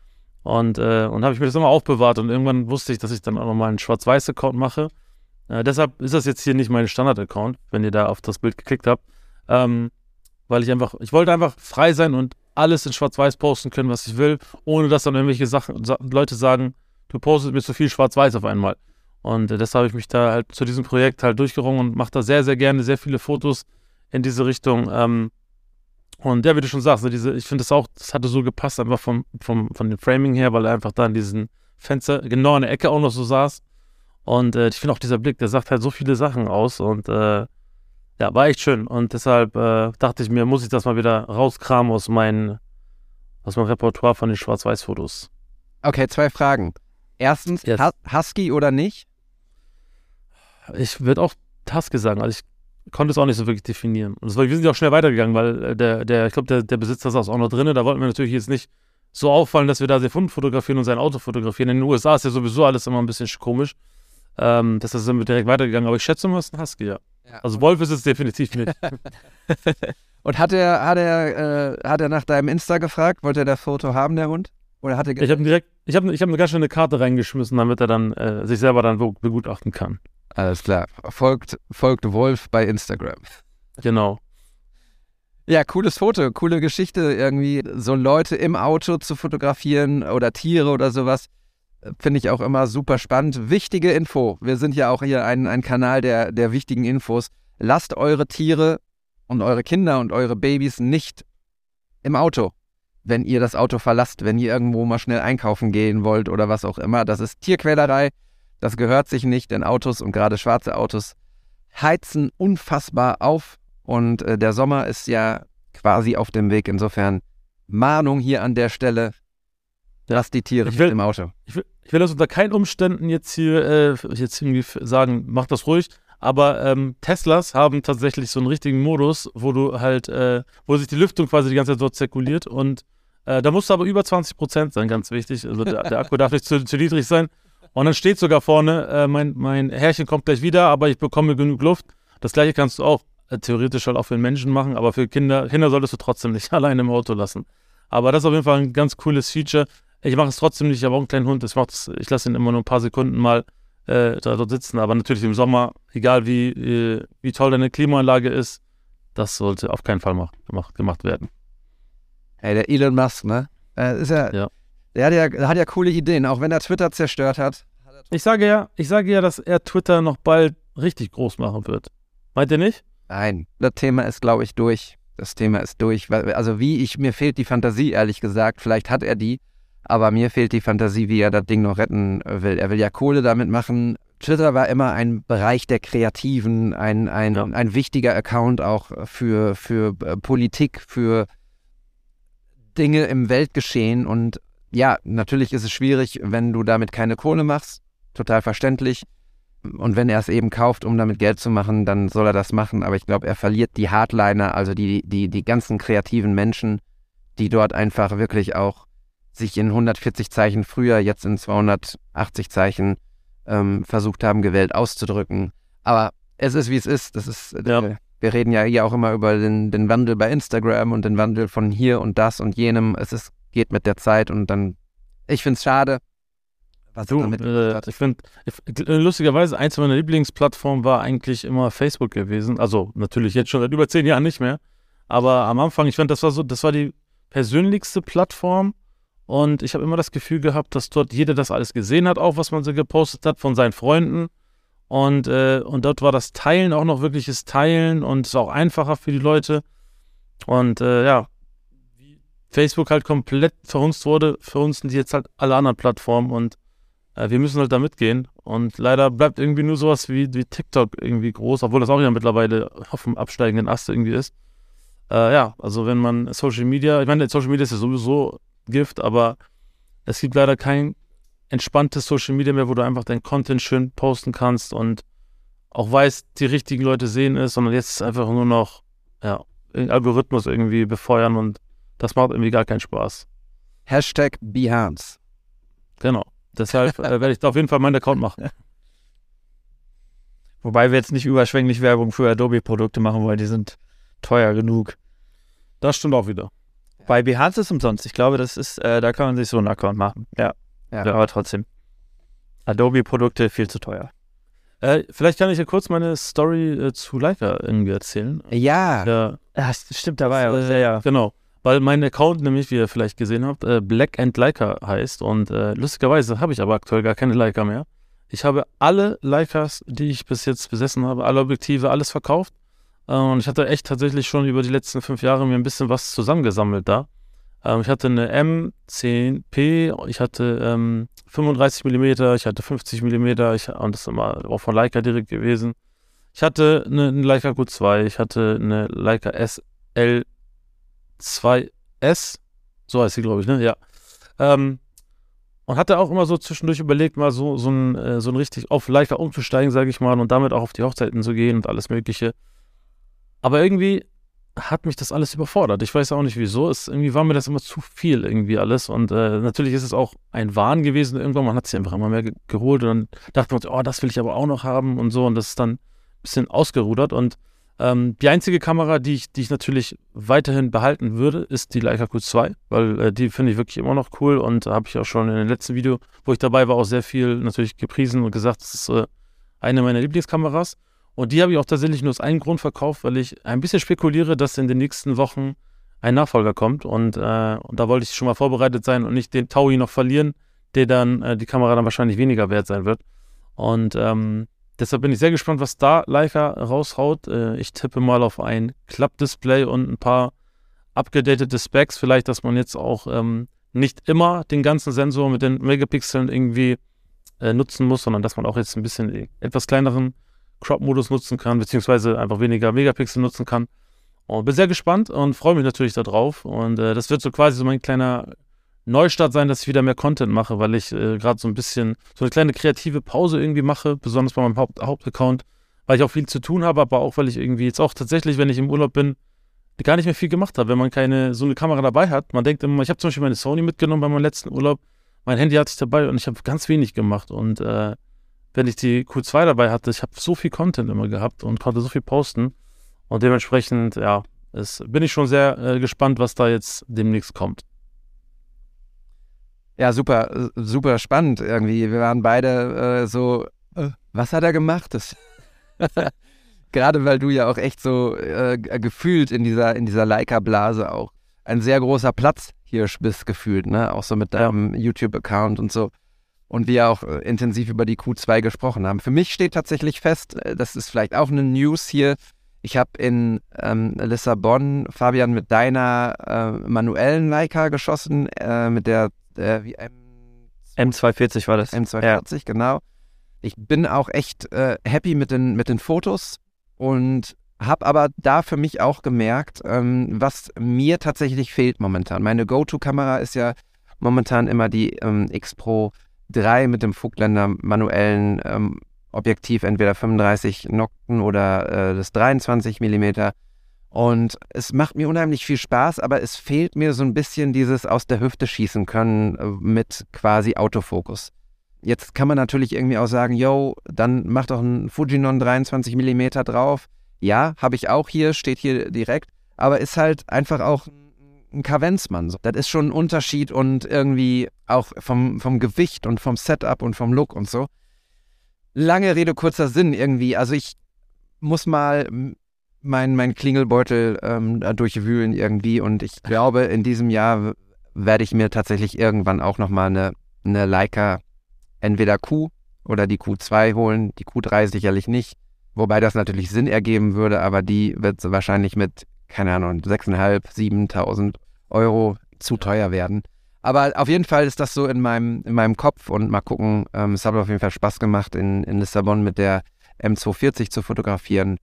Und, äh, und habe ich mir das immer aufbewahrt und irgendwann wusste ich, dass ich dann auch nochmal einen Schwarz-Weiß-Account mache. Äh, deshalb ist das jetzt hier nicht mein Standard-Account, wenn ihr da auf das Bild geklickt habt. Ähm, weil ich einfach, ich wollte einfach frei sein und alles in Schwarz-Weiß posten können, was ich will, ohne dass dann irgendwelche Sachen, Leute sagen, du postest mir zu viel Schwarz-Weiß auf einmal. Und äh, deshalb habe ich mich da halt zu diesem Projekt halt durchgerungen und mache da sehr, sehr gerne sehr viele Fotos in diese Richtung. Ähm, und ja, wie du schon sagst, so diese, ich finde das auch, das hatte so gepasst, einfach vom, vom, von dem Framing her, weil er einfach da in diesem Fenster genau in der Ecke auch noch so saß. Und äh, ich finde auch dieser Blick, der sagt halt so viele Sachen aus und äh, ja, war echt schön. Und deshalb äh, dachte ich mir, muss ich das mal wieder rauskramen aus, mein, aus meinem Repertoire von den Schwarz-Weiß-Fotos. Okay, zwei Fragen. Erstens, yes. Husky oder nicht? Ich würde auch Husky sagen. Also ich konnte es auch nicht so wirklich definieren. Und war, wir sind ja auch schnell weitergegangen, weil äh, der, der ich glaube, der, der Besitzer saß auch noch drin. Da wollten wir natürlich jetzt nicht so auffallen, dass wir da sehr Fund fotografieren und sein Auto fotografieren. In den USA ist ja sowieso alles immer ein bisschen komisch. Ähm, deshalb sind wir direkt weitergegangen. Aber ich schätze mal, es ist ein Husky, ja. ja. Also Wolf ist es definitiv nicht. und hat er, hat, er, äh, hat er nach deinem Insta gefragt? Wollte er das Foto haben, der Hund? Oder hat er ich habe direkt, ich habe ich hab eine ganz schöne Karte reingeschmissen, damit er dann äh, sich selber dann begutachten kann. Alles klar. Folgt, folgt Wolf bei Instagram. Genau. Ja, cooles Foto, coole Geschichte, irgendwie so Leute im Auto zu fotografieren oder Tiere oder sowas. Finde ich auch immer super spannend. Wichtige Info. Wir sind ja auch hier ein, ein Kanal der, der wichtigen Infos. Lasst eure Tiere und eure Kinder und eure Babys nicht im Auto wenn ihr das Auto verlasst, wenn ihr irgendwo mal schnell einkaufen gehen wollt oder was auch immer. Das ist Tierquälerei. Das gehört sich nicht, denn Autos und gerade schwarze Autos heizen unfassbar auf. Und äh, der Sommer ist ja quasi auf dem Weg. Insofern Mahnung hier an der Stelle. Lasst die Tiere will, im Auto. Ich will, ich will das unter keinen Umständen jetzt hier äh, jetzt irgendwie sagen, macht das ruhig. Aber ähm, Teslas haben tatsächlich so einen richtigen Modus, wo du halt, äh, wo sich die Lüftung quasi die ganze Zeit dort zirkuliert und äh, da musst du aber über 20 Prozent sein, ganz wichtig. Also der, der Akku darf nicht zu, zu, niedrig sein. Und dann steht sogar vorne, äh, mein, mein Herrchen kommt gleich wieder, aber ich bekomme genug Luft. Das gleiche kannst du auch äh, theoretisch halt auch für den Menschen machen, aber für Kinder, Kinder solltest du trotzdem nicht alleine im Auto lassen. Aber das ist auf jeden Fall ein ganz cooles Feature. Ich mache es trotzdem nicht, ich habe auch einen kleinen Hund. Ich, ich lasse ihn immer nur ein paar Sekunden mal äh, da dort sitzen. Aber natürlich im Sommer, egal wie, äh, wie toll deine Klimaanlage ist, das sollte auf keinen Fall mach, gemacht, gemacht werden. Ey, der Elon Musk, ne? Äh, ist ja, ja. Der, hat ja, der hat ja coole Ideen, auch wenn er Twitter zerstört hat. Ich sage ja, ich sage ja, dass er Twitter noch bald richtig groß machen wird. Meint ihr nicht? Nein, das Thema ist, glaube ich, durch. Das Thema ist durch. Also wie ich, mir fehlt die Fantasie, ehrlich gesagt. Vielleicht hat er die, aber mir fehlt die Fantasie, wie er das Ding noch retten will. Er will ja Kohle damit machen. Twitter war immer ein Bereich der Kreativen, ein, ein, ja. ein wichtiger Account auch für, für äh, Politik, für Dinge im Weltgeschehen. Und ja, natürlich ist es schwierig, wenn du damit keine Kohle machst. Total verständlich. Und wenn er es eben kauft, um damit Geld zu machen, dann soll er das machen. Aber ich glaube, er verliert die Hardliner, also die, die, die ganzen kreativen Menschen, die dort einfach wirklich auch sich in 140 Zeichen früher, jetzt in 280 Zeichen ähm, versucht haben, gewählt auszudrücken. Aber es ist, wie es ist. Das ist ja. äh, wir reden ja hier auch immer über den, den Wandel bei Instagram und den Wandel von hier und das und jenem. Es ist, geht mit der Zeit und dann, ich finde es schade. Was du, äh, ich finde, lustigerweise, eins meiner Lieblingsplattformen war eigentlich immer Facebook gewesen. Also natürlich jetzt schon seit über zehn Jahren nicht mehr. Aber am Anfang, ich fand, das war so, das war die persönlichste Plattform Und ich habe immer das Gefühl gehabt, dass dort jeder das alles gesehen hat, auch was man so gepostet hat von seinen Freunden. Und, äh, und dort war das Teilen auch noch wirkliches Teilen und es ist auch einfacher für die Leute. Und äh, ja, Facebook halt komplett verhunzt wurde, verhunzen die jetzt halt alle anderen Plattformen und äh, wir müssen halt da mitgehen. Und leider bleibt irgendwie nur sowas wie, wie TikTok irgendwie groß, obwohl das auch ja mittlerweile auf dem absteigenden Ast irgendwie ist. Äh, ja, also wenn man Social Media, ich meine, Social Media ist ja sowieso Gift, aber es gibt leider kein entspanntes Social Media mehr, wo du einfach deinen Content schön posten kannst und auch weißt, die richtigen Leute sehen es, sondern jetzt ist einfach nur noch, ja, Algorithmus irgendwie befeuern und das macht irgendwie gar keinen Spaß. Hashtag Behance. Genau. Deshalb äh, werde ich auf jeden Fall meinen Account machen. Wobei wir jetzt nicht überschwänglich Werbung für Adobe-Produkte machen wollen, die sind teuer genug. Das stimmt auch wieder. Bei Behance ist umsonst. Ich glaube, das ist, äh, da kann man sich so einen Account machen. Ja. ja. Aber trotzdem. Adobe-Produkte viel zu teuer. Äh, vielleicht kann ich ja kurz meine Story äh, zu Leica irgendwie erzählen. Ja. ja. ja stimmt, da war ja. Äh, ja. Genau. Weil mein Account nämlich, wie ihr vielleicht gesehen habt, äh, Black and Leica heißt. Und äh, lustigerweise habe ich aber aktuell gar keine Leica mehr. Ich habe alle Leicas, die ich bis jetzt besessen habe, alle Objektive, alles verkauft ähm, und ich hatte echt tatsächlich schon über die letzten fünf Jahre mir ein bisschen was zusammengesammelt da. Ähm, ich hatte eine M10P, ich hatte ähm, 35 mm, ich hatte 50 mm, ich, und das ist immer auch von Leica direkt gewesen. Ich hatte eine, eine Leica Q2, ich hatte eine Leica SL2S, so heißt sie, glaube ich, ne? Ja. Ähm, und hatte auch immer so zwischendurch überlegt, mal so, so, ein, äh, so ein richtig auf Leica umzusteigen, sage ich mal, und damit auch auf die Hochzeiten zu gehen und alles Mögliche. Aber irgendwie hat mich das alles überfordert. Ich weiß auch nicht wieso. Es, irgendwie war mir das immer zu viel, irgendwie alles. Und äh, natürlich ist es auch ein Wahn gewesen. Irgendwann, man hat sich einfach immer mehr ge geholt und dann dachte man, oh, das will ich aber auch noch haben und so. Und das ist dann ein bisschen ausgerudert. Und ähm, die einzige Kamera, die ich, die ich natürlich weiterhin behalten würde, ist die Leica Q2, weil äh, die finde ich wirklich immer noch cool und habe ich auch schon in dem letzten Video, wo ich dabei war, auch sehr viel natürlich gepriesen und gesagt, das ist äh, eine meiner Lieblingskameras. Und die habe ich auch tatsächlich nur aus einem Grund verkauft, weil ich ein bisschen spekuliere, dass in den nächsten Wochen ein Nachfolger kommt. Und, äh, und da wollte ich schon mal vorbereitet sein und nicht den Taui noch verlieren, der dann äh, die Kamera dann wahrscheinlich weniger wert sein wird. Und ähm, deshalb bin ich sehr gespannt, was da Leica raushaut. Äh, ich tippe mal auf ein Klappdisplay und ein paar abgedatete Specs. Vielleicht, dass man jetzt auch ähm, nicht immer den ganzen Sensor mit den Megapixeln irgendwie äh, nutzen muss, sondern dass man auch jetzt ein bisschen etwas kleineren Crop-Modus nutzen kann, beziehungsweise einfach weniger Megapixel nutzen kann. Und bin sehr gespannt und freue mich natürlich darauf. Und äh, das wird so quasi so mein kleiner Neustart sein, dass ich wieder mehr Content mache, weil ich äh, gerade so ein bisschen so eine kleine kreative Pause irgendwie mache, besonders bei meinem Haupt Hauptaccount, weil ich auch viel zu tun habe, aber auch weil ich irgendwie jetzt auch tatsächlich, wenn ich im Urlaub bin, gar nicht mehr viel gemacht habe, wenn man keine so eine Kamera dabei hat. Man denkt immer, ich habe zum Beispiel meine Sony mitgenommen bei meinem letzten Urlaub. Mein Handy hatte ich dabei und ich habe ganz wenig gemacht und äh, wenn ich die Q2 dabei hatte, ich habe so viel Content immer gehabt und konnte so viel posten. Und dementsprechend, ja, es, bin ich schon sehr äh, gespannt, was da jetzt demnächst kommt. Ja, super, super spannend irgendwie. Wir waren beide äh, so, äh, was hat er gemacht? Das Gerade weil du ja auch echt so äh, gefühlt in dieser, in dieser Leica-Blase auch ein sehr großer Platz hier bist gefühlt, ne? Auch so mit deinem. YouTube-Account und so und wir auch äh, intensiv über die Q2 gesprochen haben. Für mich steht tatsächlich fest, äh, das ist vielleicht auch eine News hier. Ich habe in ähm, Lissabon, Fabian, mit deiner äh, manuellen Leica geschossen, äh, mit der äh, wie M M240 war das. M240, ja. genau. Ich bin auch echt äh, happy mit den, mit den Fotos und habe aber da für mich auch gemerkt, ähm, was mir tatsächlich fehlt momentan. Meine Go-To-Kamera ist ja momentan immer die ähm, X Pro 3 mit dem Vogtländer manuellen ähm, Objektiv, entweder 35 Nokten oder äh, das 23 mm. Und es macht mir unheimlich viel Spaß, aber es fehlt mir so ein bisschen dieses aus der Hüfte schießen können äh, mit quasi Autofokus. Jetzt kann man natürlich irgendwie auch sagen, yo, dann mach doch ein Fujinon 23 mm drauf. Ja, habe ich auch hier, steht hier direkt, aber ist halt einfach auch ein Kavenzmann. Das ist schon ein Unterschied und irgendwie auch vom, vom Gewicht und vom Setup und vom Look und so. Lange Rede, kurzer Sinn irgendwie. Also ich muss mal meinen mein Klingelbeutel ähm, durchwühlen irgendwie und ich glaube, in diesem Jahr werde ich mir tatsächlich irgendwann auch nochmal eine, eine Leica entweder Q oder die Q2 holen, die Q3 sicherlich nicht, wobei das natürlich Sinn ergeben würde, aber die wird wahrscheinlich mit, keine Ahnung, 6.500, 7.000 Euro zu teuer werden. Aber auf jeden Fall ist das so in meinem, in meinem Kopf und mal gucken. Ähm, es hat auf jeden Fall Spaß gemacht, in, in Lissabon mit der M240 zu fotografieren.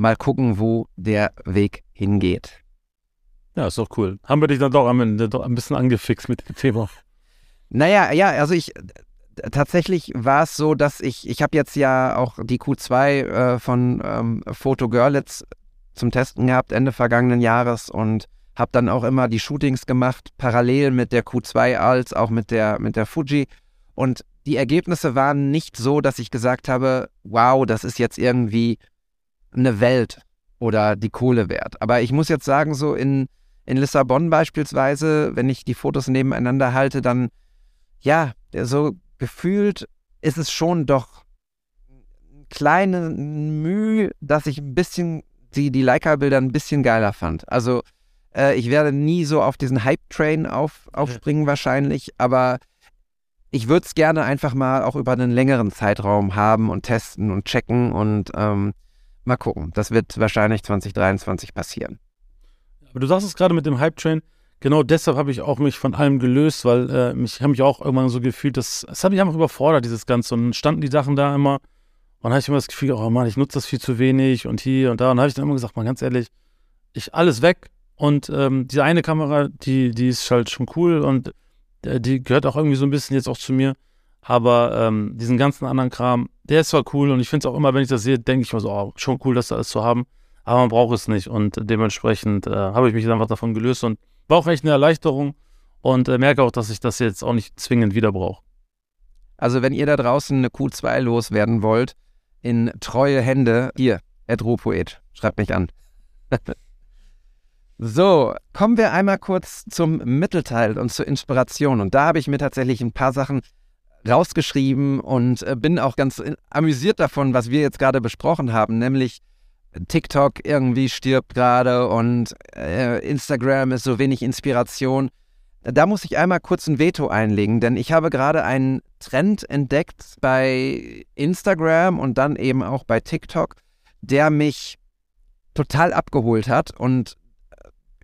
Mal gucken, wo der Weg hingeht. Ja, ist doch cool. Haben wir dich dann doch am Ende doch ein bisschen angefixt mit dem Thema? Naja, ja, also ich tatsächlich war es so, dass ich, ich habe jetzt ja auch die Q2 äh, von ähm, Photo Görlitz zum Testen gehabt, Ende vergangenen Jahres und habe dann auch immer die Shootings gemacht, parallel mit der Q2 als auch mit der, mit der Fuji. Und die Ergebnisse waren nicht so, dass ich gesagt habe, wow, das ist jetzt irgendwie eine Welt oder die Kohle wert. Aber ich muss jetzt sagen, so in, in Lissabon beispielsweise, wenn ich die Fotos nebeneinander halte, dann, ja, so gefühlt ist es schon doch kleine Mühe, dass ich ein bisschen die, die Leica-Bilder ein bisschen geiler fand. Also äh, ich werde nie so auf diesen Hype-Train auf, aufspringen wahrscheinlich, aber ich würde es gerne einfach mal auch über einen längeren Zeitraum haben und testen und checken und ähm, mal gucken. Das wird wahrscheinlich 2023 passieren. Aber du sagst es gerade mit dem Hype-Train. Genau deshalb habe ich auch mich von allem gelöst, weil äh, mich habe mich auch irgendwann so gefühlt, das, das hat mich einfach überfordert, dieses Ganze. Und standen die Sachen da immer und dann habe ich immer das Gefühl, oh Mann, ich nutze das viel zu wenig und hier und da. Und dann habe ich dann immer gesagt, mal ganz ehrlich, ich alles weg, und ähm, diese eine Kamera, die, die ist halt schon cool und äh, die gehört auch irgendwie so ein bisschen jetzt auch zu mir. Aber ähm, diesen ganzen anderen Kram, der ist zwar cool und ich finde es auch immer, wenn ich das sehe, denke ich mir so, oh, schon cool, das alles zu haben. Aber man braucht es nicht und dementsprechend äh, habe ich mich einfach davon gelöst und war auch echt eine Erleichterung und äh, merke auch, dass ich das jetzt auch nicht zwingend wieder brauche. Also wenn ihr da draußen eine Q2 loswerden wollt, in treue Hände, hier, Ed Ropoet, schreibt mich an. So, kommen wir einmal kurz zum Mittelteil und zur Inspiration. Und da habe ich mir tatsächlich ein paar Sachen rausgeschrieben und äh, bin auch ganz amüsiert davon, was wir jetzt gerade besprochen haben, nämlich TikTok irgendwie stirbt gerade und äh, Instagram ist so wenig Inspiration. Da muss ich einmal kurz ein Veto einlegen, denn ich habe gerade einen Trend entdeckt bei Instagram und dann eben auch bei TikTok, der mich total abgeholt hat und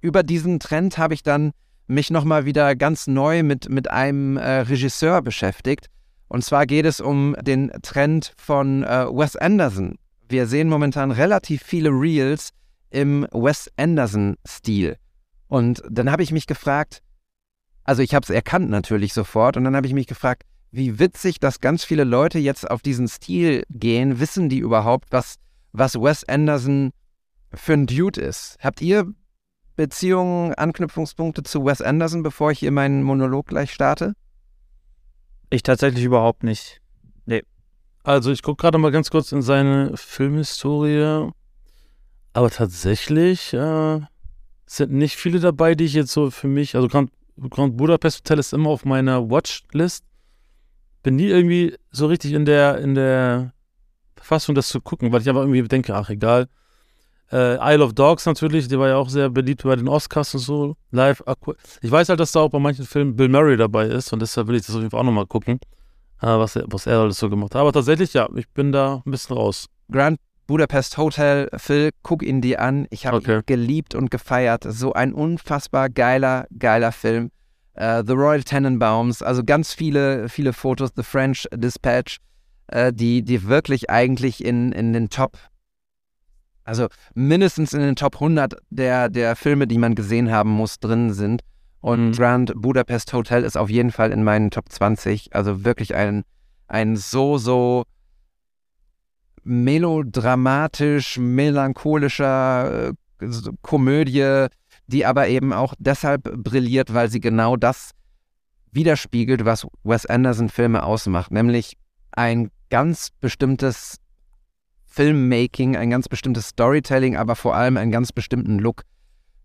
über diesen Trend habe ich dann mich nochmal wieder ganz neu mit, mit einem äh, Regisseur beschäftigt. Und zwar geht es um den Trend von äh, Wes Anderson. Wir sehen momentan relativ viele Reels im Wes Anderson-Stil. Und dann habe ich mich gefragt, also ich habe es erkannt natürlich sofort, und dann habe ich mich gefragt, wie witzig, dass ganz viele Leute jetzt auf diesen Stil gehen. Wissen die überhaupt, was, was Wes Anderson für ein Dude ist? Habt ihr Beziehungen, Anknüpfungspunkte zu Wes Anderson, bevor ich hier meinen Monolog gleich starte? Ich tatsächlich überhaupt nicht. Nee. Also ich gucke gerade mal ganz kurz in seine Filmhistorie. Aber tatsächlich äh, sind nicht viele dabei, die ich jetzt so für mich, also Grand, Grand Budapest Hotel ist immer auf meiner Watchlist. Bin nie irgendwie so richtig in der, in der Verfassung, das zu gucken, weil ich aber irgendwie denke, ach egal, äh, Isle of Dogs natürlich, die war ja auch sehr beliebt bei den Oscars und so. Live Ich weiß halt, dass da auch bei manchen Filmen Bill Murray dabei ist und deshalb will ich das auf jeden Fall auch nochmal gucken, äh, was, er, was er alles so gemacht hat. Aber tatsächlich, ja, ich bin da ein bisschen raus. Grand Budapest Hotel, Phil, guck ihn dir an. Ich habe okay. ihn geliebt und gefeiert. So ein unfassbar geiler, geiler Film. Uh, The Royal Tenenbaums, also ganz viele, viele Fotos, The French Dispatch, uh, die, die wirklich eigentlich in, in den Top also mindestens in den Top 100 der, der Filme, die man gesehen haben muss, drin sind. Und mhm. Grand Budapest Hotel ist auf jeden Fall in meinen Top 20. Also wirklich ein, ein so, so melodramatisch, melancholischer äh, Komödie, die aber eben auch deshalb brilliert, weil sie genau das widerspiegelt, was Wes Anderson Filme ausmacht, nämlich ein ganz bestimmtes Filmmaking, ein ganz bestimmtes Storytelling, aber vor allem einen ganz bestimmten Look.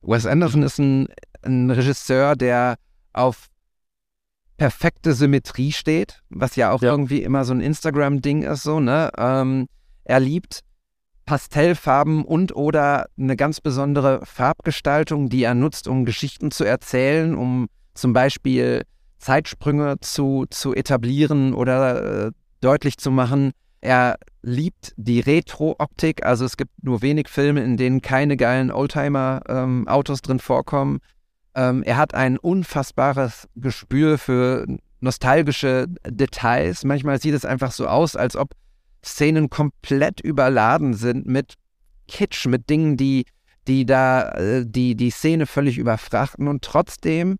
Wes Anderson ist ein, ein Regisseur, der auf perfekte Symmetrie steht, was ja auch ja. irgendwie immer so ein Instagram-Ding ist, so, ne? Ähm, er liebt Pastellfarben und oder eine ganz besondere Farbgestaltung, die er nutzt, um Geschichten zu erzählen, um zum Beispiel Zeitsprünge zu, zu etablieren oder äh, deutlich zu machen. Er liebt die Retro-Optik, also es gibt nur wenig Filme, in denen keine geilen Oldtimer-Autos ähm, drin vorkommen. Ähm, er hat ein unfassbares Gespür für nostalgische Details. Manchmal sieht es einfach so aus, als ob Szenen komplett überladen sind mit Kitsch, mit Dingen, die, die da äh, die, die Szene völlig überfrachten. Und trotzdem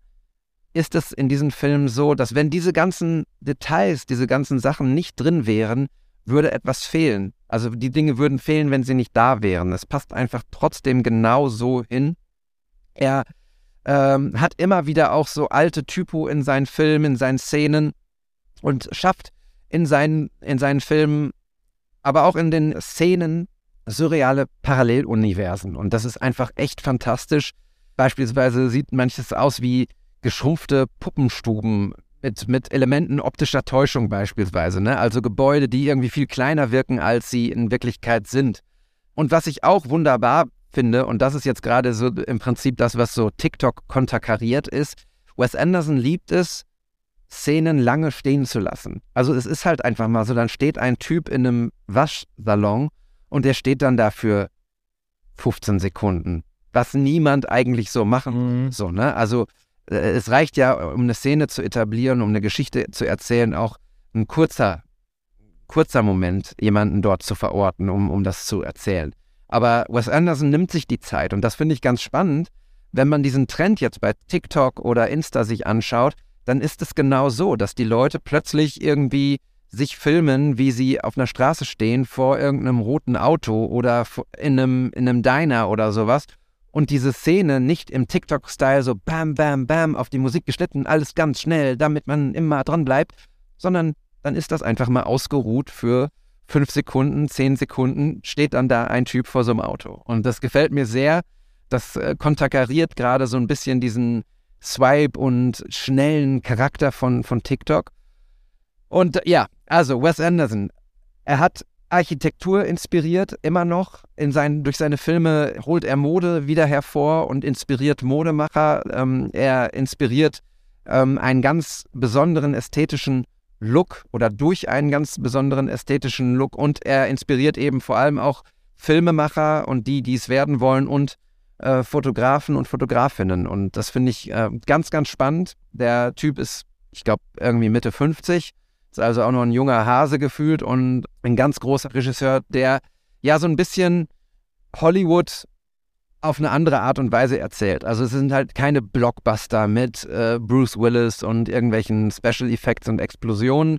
ist es in diesem Film so, dass wenn diese ganzen Details, diese ganzen Sachen nicht drin wären, würde etwas fehlen. Also die Dinge würden fehlen, wenn sie nicht da wären. Es passt einfach trotzdem genau so hin. Er ähm, hat immer wieder auch so alte Typo in seinen Filmen, in seinen Szenen und schafft in seinen, in seinen Filmen, aber auch in den Szenen surreale Paralleluniversen. Und das ist einfach echt fantastisch. Beispielsweise sieht manches aus wie geschrumpfte Puppenstuben mit, mit Elementen optischer Täuschung beispielsweise. Ne? Also Gebäude, die irgendwie viel kleiner wirken, als sie in Wirklichkeit sind. Und was ich auch wunderbar finde, und das ist jetzt gerade so im Prinzip das, was so TikTok konterkariert ist, Wes Anderson liebt es, Szenen lange stehen zu lassen. Also es ist halt einfach mal so, dann steht ein Typ in einem Waschsalon und der steht dann da für 15 Sekunden. Was niemand eigentlich so machen mhm. so, ne? Also es reicht ja, um eine Szene zu etablieren, um eine Geschichte zu erzählen, auch ein kurzer, kurzer Moment, jemanden dort zu verorten, um, um das zu erzählen. Aber Wes Anderson nimmt sich die Zeit und das finde ich ganz spannend. Wenn man diesen Trend jetzt bei TikTok oder Insta sich anschaut, dann ist es genau so, dass die Leute plötzlich irgendwie sich filmen, wie sie auf einer Straße stehen vor irgendeinem roten Auto oder in einem, in einem Diner oder sowas und diese Szene nicht im TikTok-Style so bam, bam, bam auf die Musik geschnitten, alles ganz schnell, damit man immer dran bleibt, sondern dann ist das einfach mal ausgeruht für fünf Sekunden, zehn Sekunden, steht dann da ein Typ vor so einem Auto. Und das gefällt mir sehr. Das äh, konterkariert gerade so ein bisschen diesen Swipe und schnellen Charakter von, von TikTok. Und ja, also Wes Anderson, er hat Architektur inspiriert, immer noch. In seinen, durch seine Filme holt er Mode wieder hervor und inspiriert Modemacher. Ähm, er inspiriert ähm, einen ganz besonderen ästhetischen Look oder durch einen ganz besonderen ästhetischen Look und er inspiriert eben vor allem auch Filmemacher und die, die es werden wollen und äh, Fotografen und Fotografinnen. Und das finde ich äh, ganz, ganz spannend. Der Typ ist, ich glaube, irgendwie Mitte 50 ist also auch noch ein junger Hase gefühlt und ein ganz großer Regisseur, der ja so ein bisschen Hollywood auf eine andere Art und Weise erzählt. Also es sind halt keine Blockbuster mit äh, Bruce Willis und irgendwelchen Special Effects und Explosionen,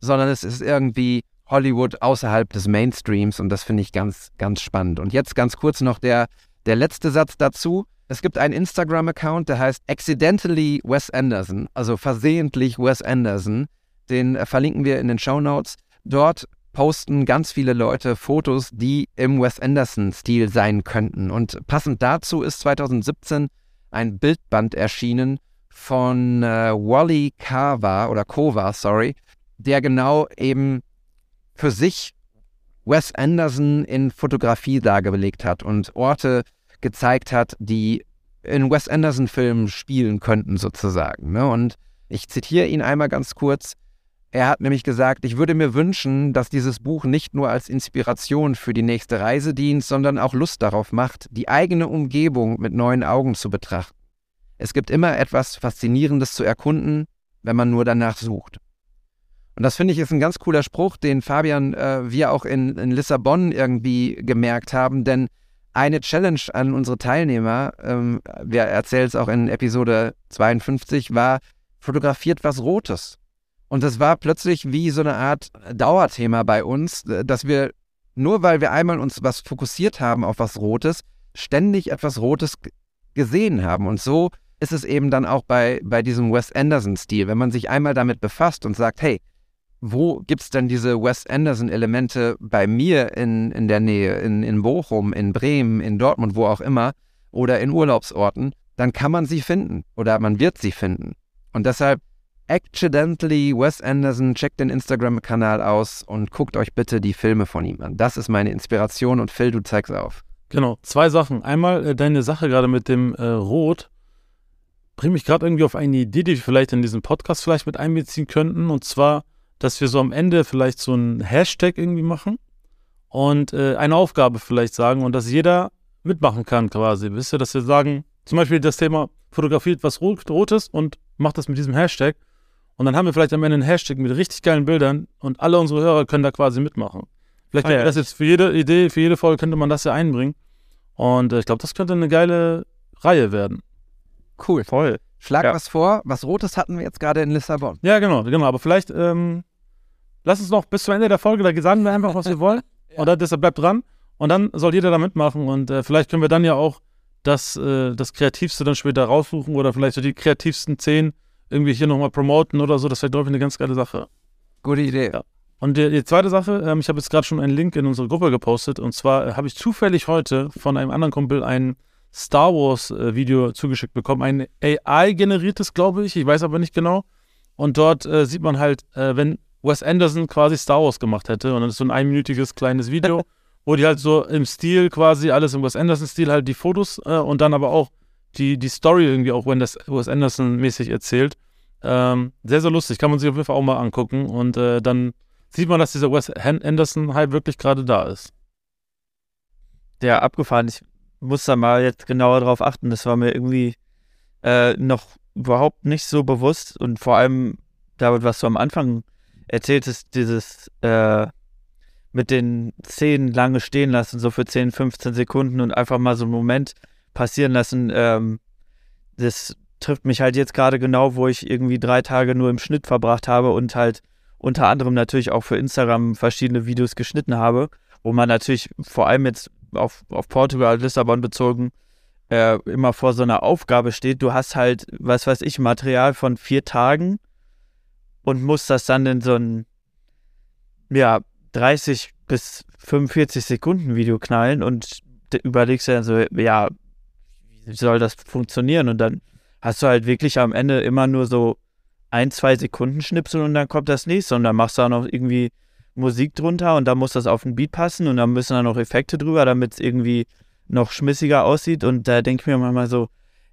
sondern es ist irgendwie Hollywood außerhalb des Mainstreams und das finde ich ganz, ganz spannend. Und jetzt ganz kurz noch der, der letzte Satz dazu. Es gibt einen Instagram-Account, der heißt Accidentally Wes Anderson, also versehentlich Wes Anderson. Den äh, verlinken wir in den Show Notes. Dort posten ganz viele Leute Fotos, die im Wes Anderson-Stil sein könnten. Und passend dazu ist 2017 ein Bildband erschienen von äh, Wally Kava oder Kova, sorry, der genau eben für sich Wes Anderson in Fotografie dargelegt hat und Orte gezeigt hat, die in Wes Anderson-Filmen spielen könnten, sozusagen. Ne? Und ich zitiere ihn einmal ganz kurz. Er hat nämlich gesagt, ich würde mir wünschen, dass dieses Buch nicht nur als Inspiration für die nächste Reise dient, sondern auch Lust darauf macht, die eigene Umgebung mit neuen Augen zu betrachten. Es gibt immer etwas Faszinierendes zu erkunden, wenn man nur danach sucht. Und das finde ich ist ein ganz cooler Spruch, den Fabian, äh, wir auch in, in, Lissabon irgendwie gemerkt haben, denn eine Challenge an unsere Teilnehmer, ähm, wir erzählen es auch in Episode 52, war, fotografiert was Rotes. Und das war plötzlich wie so eine Art Dauerthema bei uns, äh, dass wir nur weil wir einmal uns was fokussiert haben auf was Rotes, ständig etwas Rotes gesehen haben. Und so ist es eben dann auch bei, bei diesem Wes Anderson-Stil. Wenn man sich einmal damit befasst und sagt, hey, wo gibt es denn diese Wes Anderson-Elemente bei mir in, in der Nähe, in, in Bochum, in Bremen, in Dortmund, wo auch immer, oder in Urlaubsorten, dann kann man sie finden oder man wird sie finden. Und deshalb Accidentally Wes Anderson, checkt den Instagram-Kanal aus und guckt euch bitte die Filme von ihm an. Das ist meine Inspiration und Phil, du zeigst auf. Genau, zwei Sachen. Einmal äh, deine Sache gerade mit dem äh, Rot. bringt mich gerade irgendwie auf eine Idee, die wir vielleicht in diesem Podcast vielleicht mit einbeziehen könnten. Und zwar, dass wir so am Ende vielleicht so einen Hashtag irgendwie machen und äh, eine Aufgabe vielleicht sagen und dass jeder mitmachen kann quasi. Wisst ihr, dass wir sagen, zum Beispiel das Thema fotografiert was Rot, Rotes und macht das mit diesem Hashtag. Und dann haben wir vielleicht am Ende einen Hashtag mit richtig geilen Bildern und alle unsere Hörer können da quasi mitmachen. Vielleicht ah, ja. das jetzt für jede Idee, für jede Folge könnte man das ja einbringen. Und äh, ich glaube, das könnte eine geile Reihe werden. Cool. Voll. Schlag ja. was vor. Was Rotes hatten wir jetzt gerade in Lissabon. Ja, genau, genau. Aber vielleicht ähm, lass uns noch bis zum Ende der Folge, da sagen wir einfach, was wir wollen. ja. Oder deshalb bleibt dran. Und dann soll jeder da mitmachen. Und äh, vielleicht können wir dann ja auch das, äh, das Kreativste dann später raussuchen oder vielleicht so die kreativsten zehn irgendwie hier nochmal promoten oder so. Das wäre, glaube ich, eine ganz geile Sache. Gute Idee. Ja. Und die, die, zweite Sache, ähm, ich habe jetzt gerade schon einen Link in unsere Gruppe gepostet. Und zwar äh, habe ich zufällig heute von einem anderen Kumpel ein Star Wars äh, Video zugeschickt bekommen. Ein AI-generiertes, glaube ich. Ich weiß aber nicht genau. Und dort äh, sieht man halt, äh, wenn Wes Anderson quasi Star Wars gemacht hätte. Und dann ist so ein einminütiges kleines Video, wo die halt so im Stil quasi, alles im Wes Anderson-Stil halt die Fotos äh, und dann aber auch die, die Story irgendwie auch Wes Anderson-mäßig erzählt. Ähm, sehr, sehr lustig. Kann man sich auf jeden Fall auch mal angucken. Und äh, dann sieht man, dass dieser Wes Anderson-Hype wirklich gerade da ist. Der abgefahren. Ich muss da mal jetzt genauer drauf achten. Das war mir irgendwie äh, noch überhaupt nicht so bewusst. Und vor allem, David, was du am Anfang erzähltest, dieses äh, mit den Szenen lange stehen lassen, so für 10, 15 Sekunden und einfach mal so einen Moment passieren lassen. Ähm, das trifft mich halt jetzt gerade genau, wo ich irgendwie drei Tage nur im Schnitt verbracht habe und halt unter anderem natürlich auch für Instagram verschiedene Videos geschnitten habe, wo man natürlich vor allem jetzt auf, auf Portugal, Lissabon bezogen, äh, immer vor so einer Aufgabe steht. Du hast halt, was weiß ich, Material von vier Tagen und musst das dann in so ein, ja, 30 bis 45 Sekunden Video knallen und überlegst dir dann so, ja, soll das funktionieren? Und dann hast du halt wirklich am Ende immer nur so ein, zwei Sekunden Schnipsel und dann kommt das nächste und dann machst du auch noch irgendwie Musik drunter und dann muss das auf den Beat passen und dann müssen da noch Effekte drüber, damit es irgendwie noch schmissiger aussieht und da denke ich mir manchmal so,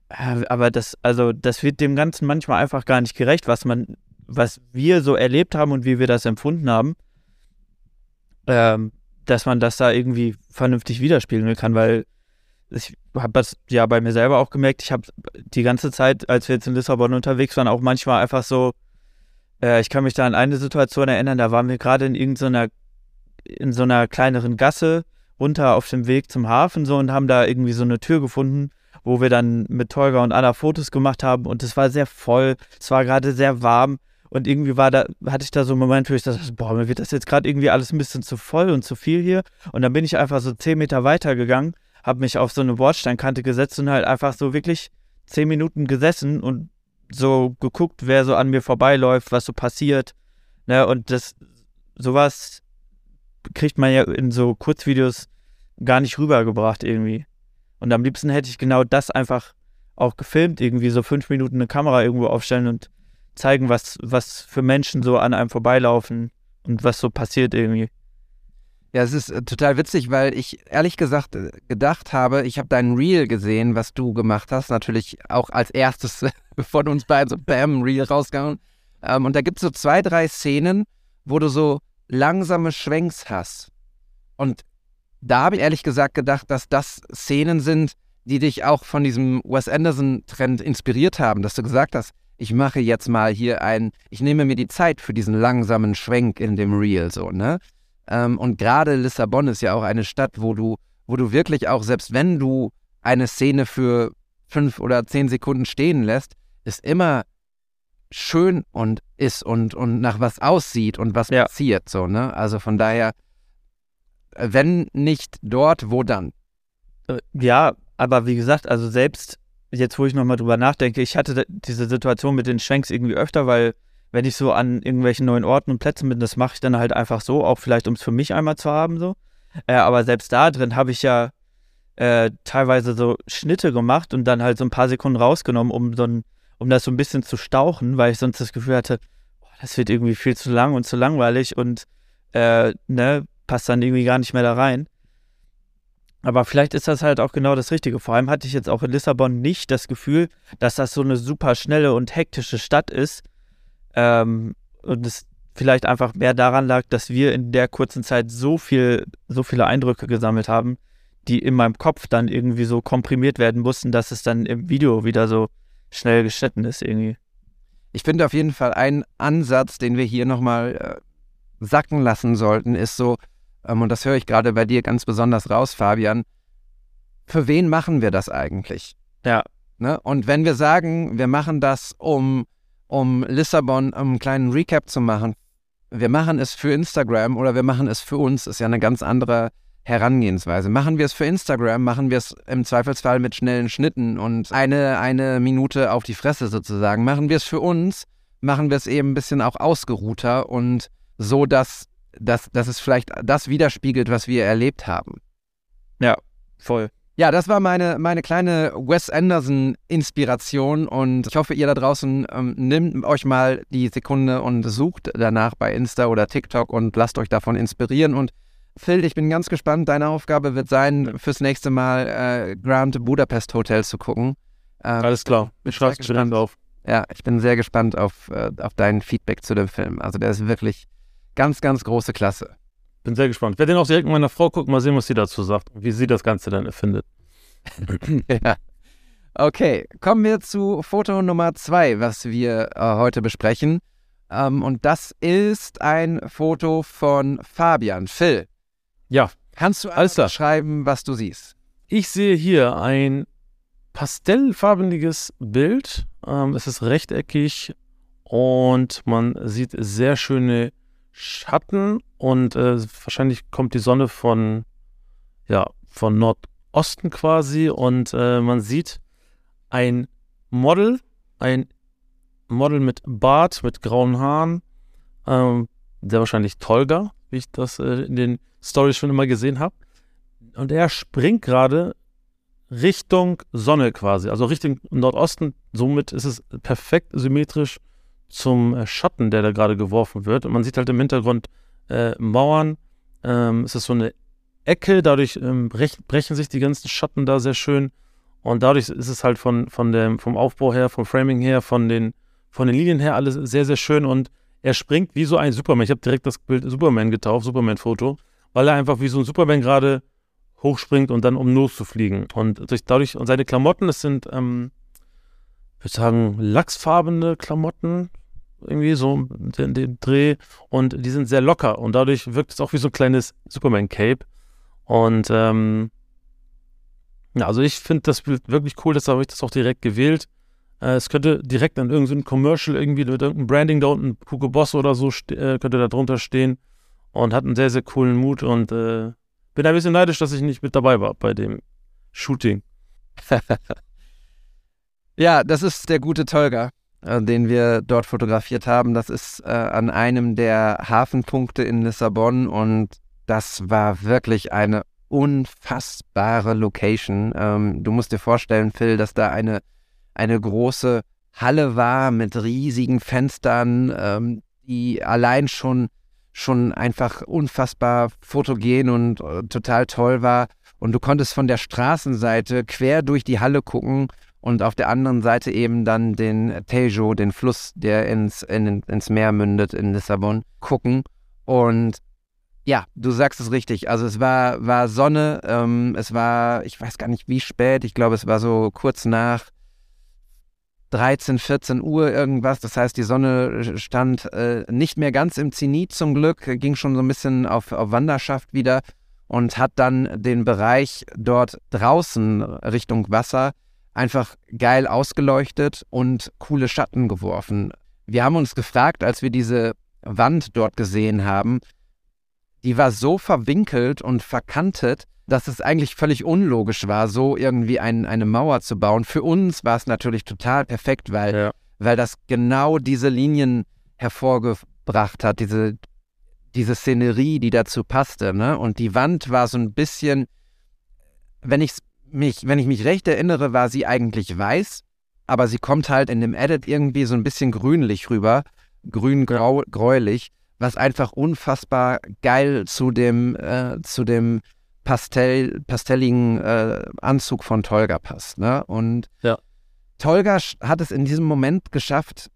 äh, aber das, also das wird dem Ganzen manchmal einfach gar nicht gerecht, was man, was wir so erlebt haben und wie wir das empfunden haben ähm, dass man das da irgendwie vernünftig widerspiegeln kann, weil ich habe das ja bei mir selber auch gemerkt, ich habe die ganze Zeit, als wir jetzt in Lissabon unterwegs waren, auch manchmal einfach so, äh, ich kann mich da an eine Situation erinnern, da waren wir gerade in irgendeiner, in so einer kleineren Gasse runter auf dem Weg zum Hafen so und haben da irgendwie so eine Tür gefunden, wo wir dann mit Tolga und Anna Fotos gemacht haben und es war sehr voll, es war gerade sehr warm und irgendwie war da, hatte ich da so einen Moment, wo ich dachte, boah, mir wird das jetzt gerade irgendwie alles ein bisschen zu voll und zu viel hier. Und dann bin ich einfach so zehn Meter weiter gegangen, habe mich auf so eine Bordsteinkante gesetzt und halt einfach so wirklich zehn Minuten gesessen und so geguckt, wer so an mir vorbeiläuft, was so passiert. Ne? Und das, sowas kriegt man ja in so Kurzvideos gar nicht rübergebracht irgendwie. Und am liebsten hätte ich genau das einfach auch gefilmt, irgendwie so fünf Minuten eine Kamera irgendwo aufstellen und zeigen, was, was für Menschen so an einem vorbeilaufen und was so passiert irgendwie. Ja, es ist äh, total witzig, weil ich ehrlich gesagt äh, gedacht habe, ich habe dein Reel gesehen, was du gemacht hast, natürlich auch als erstes von uns beiden so Bam, Reel rausgehauen. Ähm, und da gibt es so zwei, drei Szenen, wo du so langsame Schwenks hast. Und da habe ich ehrlich gesagt gedacht, dass das Szenen sind, die dich auch von diesem Wes Anderson-Trend inspiriert haben, dass du gesagt hast, ich mache jetzt mal hier ein, ich nehme mir die Zeit für diesen langsamen Schwenk in dem Reel, so, ne? Ähm, und gerade Lissabon ist ja auch eine Stadt, wo du, wo du wirklich auch, selbst wenn du eine Szene für fünf oder zehn Sekunden stehen lässt, ist immer schön und ist und, und nach was aussieht und was ja. passiert, so, ne? Also von daher, wenn nicht dort, wo dann? Äh, ja, aber wie gesagt, also selbst jetzt wo ich nochmal drüber nachdenke, ich hatte diese Situation mit den Schwenks irgendwie öfter, weil wenn ich so an irgendwelchen neuen Orten und Plätzen bin, das mache ich dann halt einfach so, auch vielleicht um es für mich einmal zu haben so. Äh, aber selbst da drin habe ich ja äh, teilweise so Schnitte gemacht und dann halt so ein paar Sekunden rausgenommen, um so ein, um das so ein bisschen zu stauchen, weil ich sonst das Gefühl hatte, boah, das wird irgendwie viel zu lang und zu langweilig und äh, ne, passt dann irgendwie gar nicht mehr da rein. Aber vielleicht ist das halt auch genau das Richtige. Vor allem hatte ich jetzt auch in Lissabon nicht das Gefühl, dass das so eine super schnelle und hektische Stadt ist. Ähm, und es vielleicht einfach mehr daran lag, dass wir in der kurzen Zeit so viel, so viele Eindrücke gesammelt haben, die in meinem Kopf dann irgendwie so komprimiert werden mussten, dass es dann im Video wieder so schnell geschnitten ist irgendwie. Ich finde auf jeden Fall einen Ansatz, den wir hier nochmal äh, sacken lassen sollten, ist so, ähm, und das höre ich gerade bei dir ganz besonders raus, Fabian, für wen machen wir das eigentlich? Ja. Ne? Und wenn wir sagen, wir machen das, um, um Lissabon, einen kleinen Recap zu machen, wir machen es für Instagram oder wir machen es für uns, ist ja eine ganz andere Herangehensweise. Machen wir es für Instagram, machen wir es im Zweifelsfall mit schnellen Schnitten und eine, eine Minute auf die Fresse sozusagen. Machen wir es für uns, machen wir es eben ein bisschen auch ausgeruhter und so, dass, dass, dass es vielleicht das widerspiegelt, was wir erlebt haben. Ja, voll. Ja, das war meine, meine kleine Wes Anderson-Inspiration und ich hoffe, ihr da draußen ähm, nehmt euch mal die Sekunde und sucht danach bei Insta oder TikTok und lasst euch davon inspirieren und Phil, ich bin ganz gespannt. Deine Aufgabe wird sein, fürs nächste Mal äh, Grand Budapest Hotel zu gucken. Ähm, Alles klar. Ich schreibe es direkt auf. Ja, ich bin sehr gespannt auf, äh, auf dein Feedback zu dem Film. Also der ist wirklich ganz, ganz große Klasse. Bin sehr gespannt. Ich werde den auch direkt mit meiner Frau gucken, mal sehen, was sie dazu sagt und wie sie das Ganze dann erfindet. ja. Okay, kommen wir zu Foto Nummer zwei, was wir äh, heute besprechen. Ähm, und das ist ein Foto von Fabian. Phil, ja. Kannst du alles schreiben, was du siehst? Ich sehe hier ein pastellfarbiges Bild. Ähm, es ist rechteckig und man sieht sehr schöne Schatten und äh, wahrscheinlich kommt die Sonne von, ja, von Nordosten quasi und äh, man sieht ein Model, ein Model mit Bart, mit grauen Haaren, ähm, sehr wahrscheinlich Tolga, wie ich das äh, in den Stories schon immer gesehen habe. Und er springt gerade Richtung Sonne quasi, also Richtung Nordosten. Somit ist es perfekt symmetrisch zum äh, Schatten, der da gerade geworfen wird. Und man sieht halt im Hintergrund äh, Mauern. Ähm, es ist so eine Ecke, dadurch ähm, brechen sich die ganzen Schatten da sehr schön. Und dadurch ist es halt von, von dem, vom Aufbau her, vom Framing her, von den, von den Linien her alles sehr, sehr schön. Und er springt wie so ein Superman. Ich habe direkt das Bild Superman getauft, Superman-Foto weil er einfach wie so ein Superman gerade hochspringt und dann um loszufliegen. Und durch, dadurch, und seine Klamotten, das sind, ähm, ich würde sagen, lachsfarbene Klamotten, irgendwie so den, den Dreh. Und die sind sehr locker und dadurch wirkt es auch wie so ein kleines Superman-Cape. Und ähm, ja, also ich finde das Bild wirklich cool, deshalb habe ich das auch direkt gewählt. Äh, es könnte direkt an irgendeinem Commercial irgendwie mit irgendeinem Branding da unten, Hugo Boss oder so, äh, könnte da drunter stehen und hat einen sehr, sehr coolen Mut und äh, bin ein bisschen neidisch, dass ich nicht mit dabei war bei dem Shooting. ja, das ist der gute Tolga, den wir dort fotografiert haben. Das ist äh, an einem der Hafenpunkte in Lissabon und das war wirklich eine unfassbare Location. Ähm, du musst dir vorstellen, Phil, dass da eine, eine große Halle war mit riesigen Fenstern, ähm, die allein schon schon einfach unfassbar fotogen und äh, total toll war. Und du konntest von der Straßenseite quer durch die Halle gucken und auf der anderen Seite eben dann den Tejo, den Fluss, der ins, in, ins Meer mündet in Lissabon, gucken. Und ja, du sagst es richtig. Also es war, war Sonne, ähm, es war, ich weiß gar nicht wie spät, ich glaube es war so kurz nach 13, 14 Uhr irgendwas. Das heißt, die Sonne stand äh, nicht mehr ganz im Zenit zum Glück, ging schon so ein bisschen auf, auf Wanderschaft wieder und hat dann den Bereich dort draußen Richtung Wasser einfach geil ausgeleuchtet und coole Schatten geworfen. Wir haben uns gefragt, als wir diese Wand dort gesehen haben, die war so verwinkelt und verkantet, dass es eigentlich völlig unlogisch war, so irgendwie ein, eine Mauer zu bauen. Für uns war es natürlich total perfekt, weil, ja. weil das genau diese Linien hervorgebracht hat, diese, diese Szenerie, die dazu passte. Ne? Und die Wand war so ein bisschen, wenn ich mich, wenn ich mich recht erinnere, war sie eigentlich weiß, aber sie kommt halt in dem Edit irgendwie so ein bisschen grünlich rüber, grün-gräulich, was einfach unfassbar geil zu dem, äh, zu dem Pastell, pastelligen äh, Anzug von Tolga passt. Ne? Und ja. Tolga hat es in diesem Moment geschafft,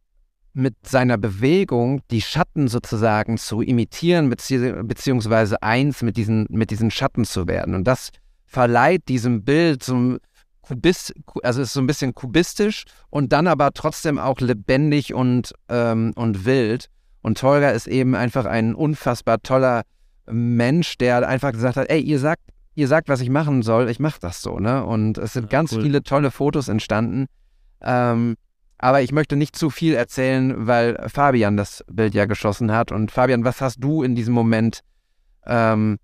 mit seiner Bewegung die Schatten sozusagen zu imitieren, bezieh beziehungsweise eins mit diesen, mit diesen Schatten zu werden. Und das verleiht diesem Bild so Kubist, also ist so ein bisschen kubistisch und dann aber trotzdem auch lebendig und, ähm, und wild. Und Tolga ist eben einfach ein unfassbar toller Mensch, der einfach gesagt hat, ey, ihr sagt, ihr sagt, was ich machen soll, ich mache das so, ne? Und es sind ja, ganz cool. viele tolle Fotos entstanden. Ähm, aber ich möchte nicht zu viel erzählen, weil Fabian das Bild ja geschossen hat. Und Fabian, was hast du in diesem Moment ähm,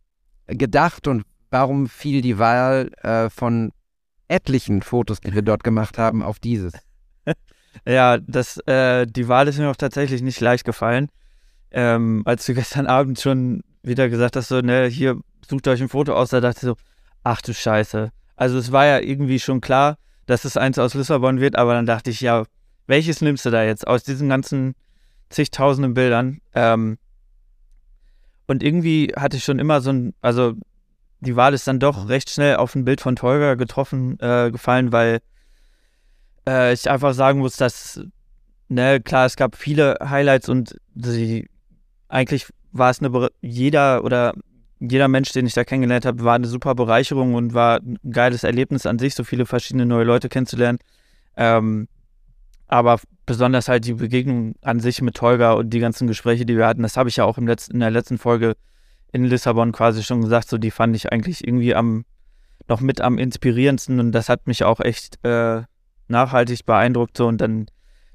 gedacht und warum fiel die Wahl äh, von etlichen Fotos, die wir dort gemacht haben, auf dieses? Ja, das, äh, die Wahl ist mir auch tatsächlich nicht leicht gefallen. Ähm, als du gestern Abend schon wieder gesagt hast, so, ne, hier sucht euch ein Foto aus, da dachte ich so, ach du Scheiße. Also es war ja irgendwie schon klar, dass es eins aus Lissabon wird, aber dann dachte ich, ja, welches nimmst du da jetzt aus diesen ganzen zigtausenden Bildern? Ähm, und irgendwie hatte ich schon immer so ein, also die Wahl ist dann doch recht schnell auf ein Bild von Tolga getroffen, äh, gefallen, weil äh, ich einfach sagen muss, dass, ne, klar, es gab viele Highlights und sie, eigentlich war es eine, jeder oder jeder Mensch, den ich da kennengelernt habe, war eine super Bereicherung und war ein geiles Erlebnis an sich, so viele verschiedene neue Leute kennenzulernen. Ähm, aber besonders halt die Begegnung an sich mit Tolga und die ganzen Gespräche, die wir hatten, das habe ich ja auch im letzten, in der letzten Folge in Lissabon quasi schon gesagt, so die fand ich eigentlich irgendwie am noch mit am inspirierendsten und das hat mich auch echt äh, nachhaltig beeindruckt so und dann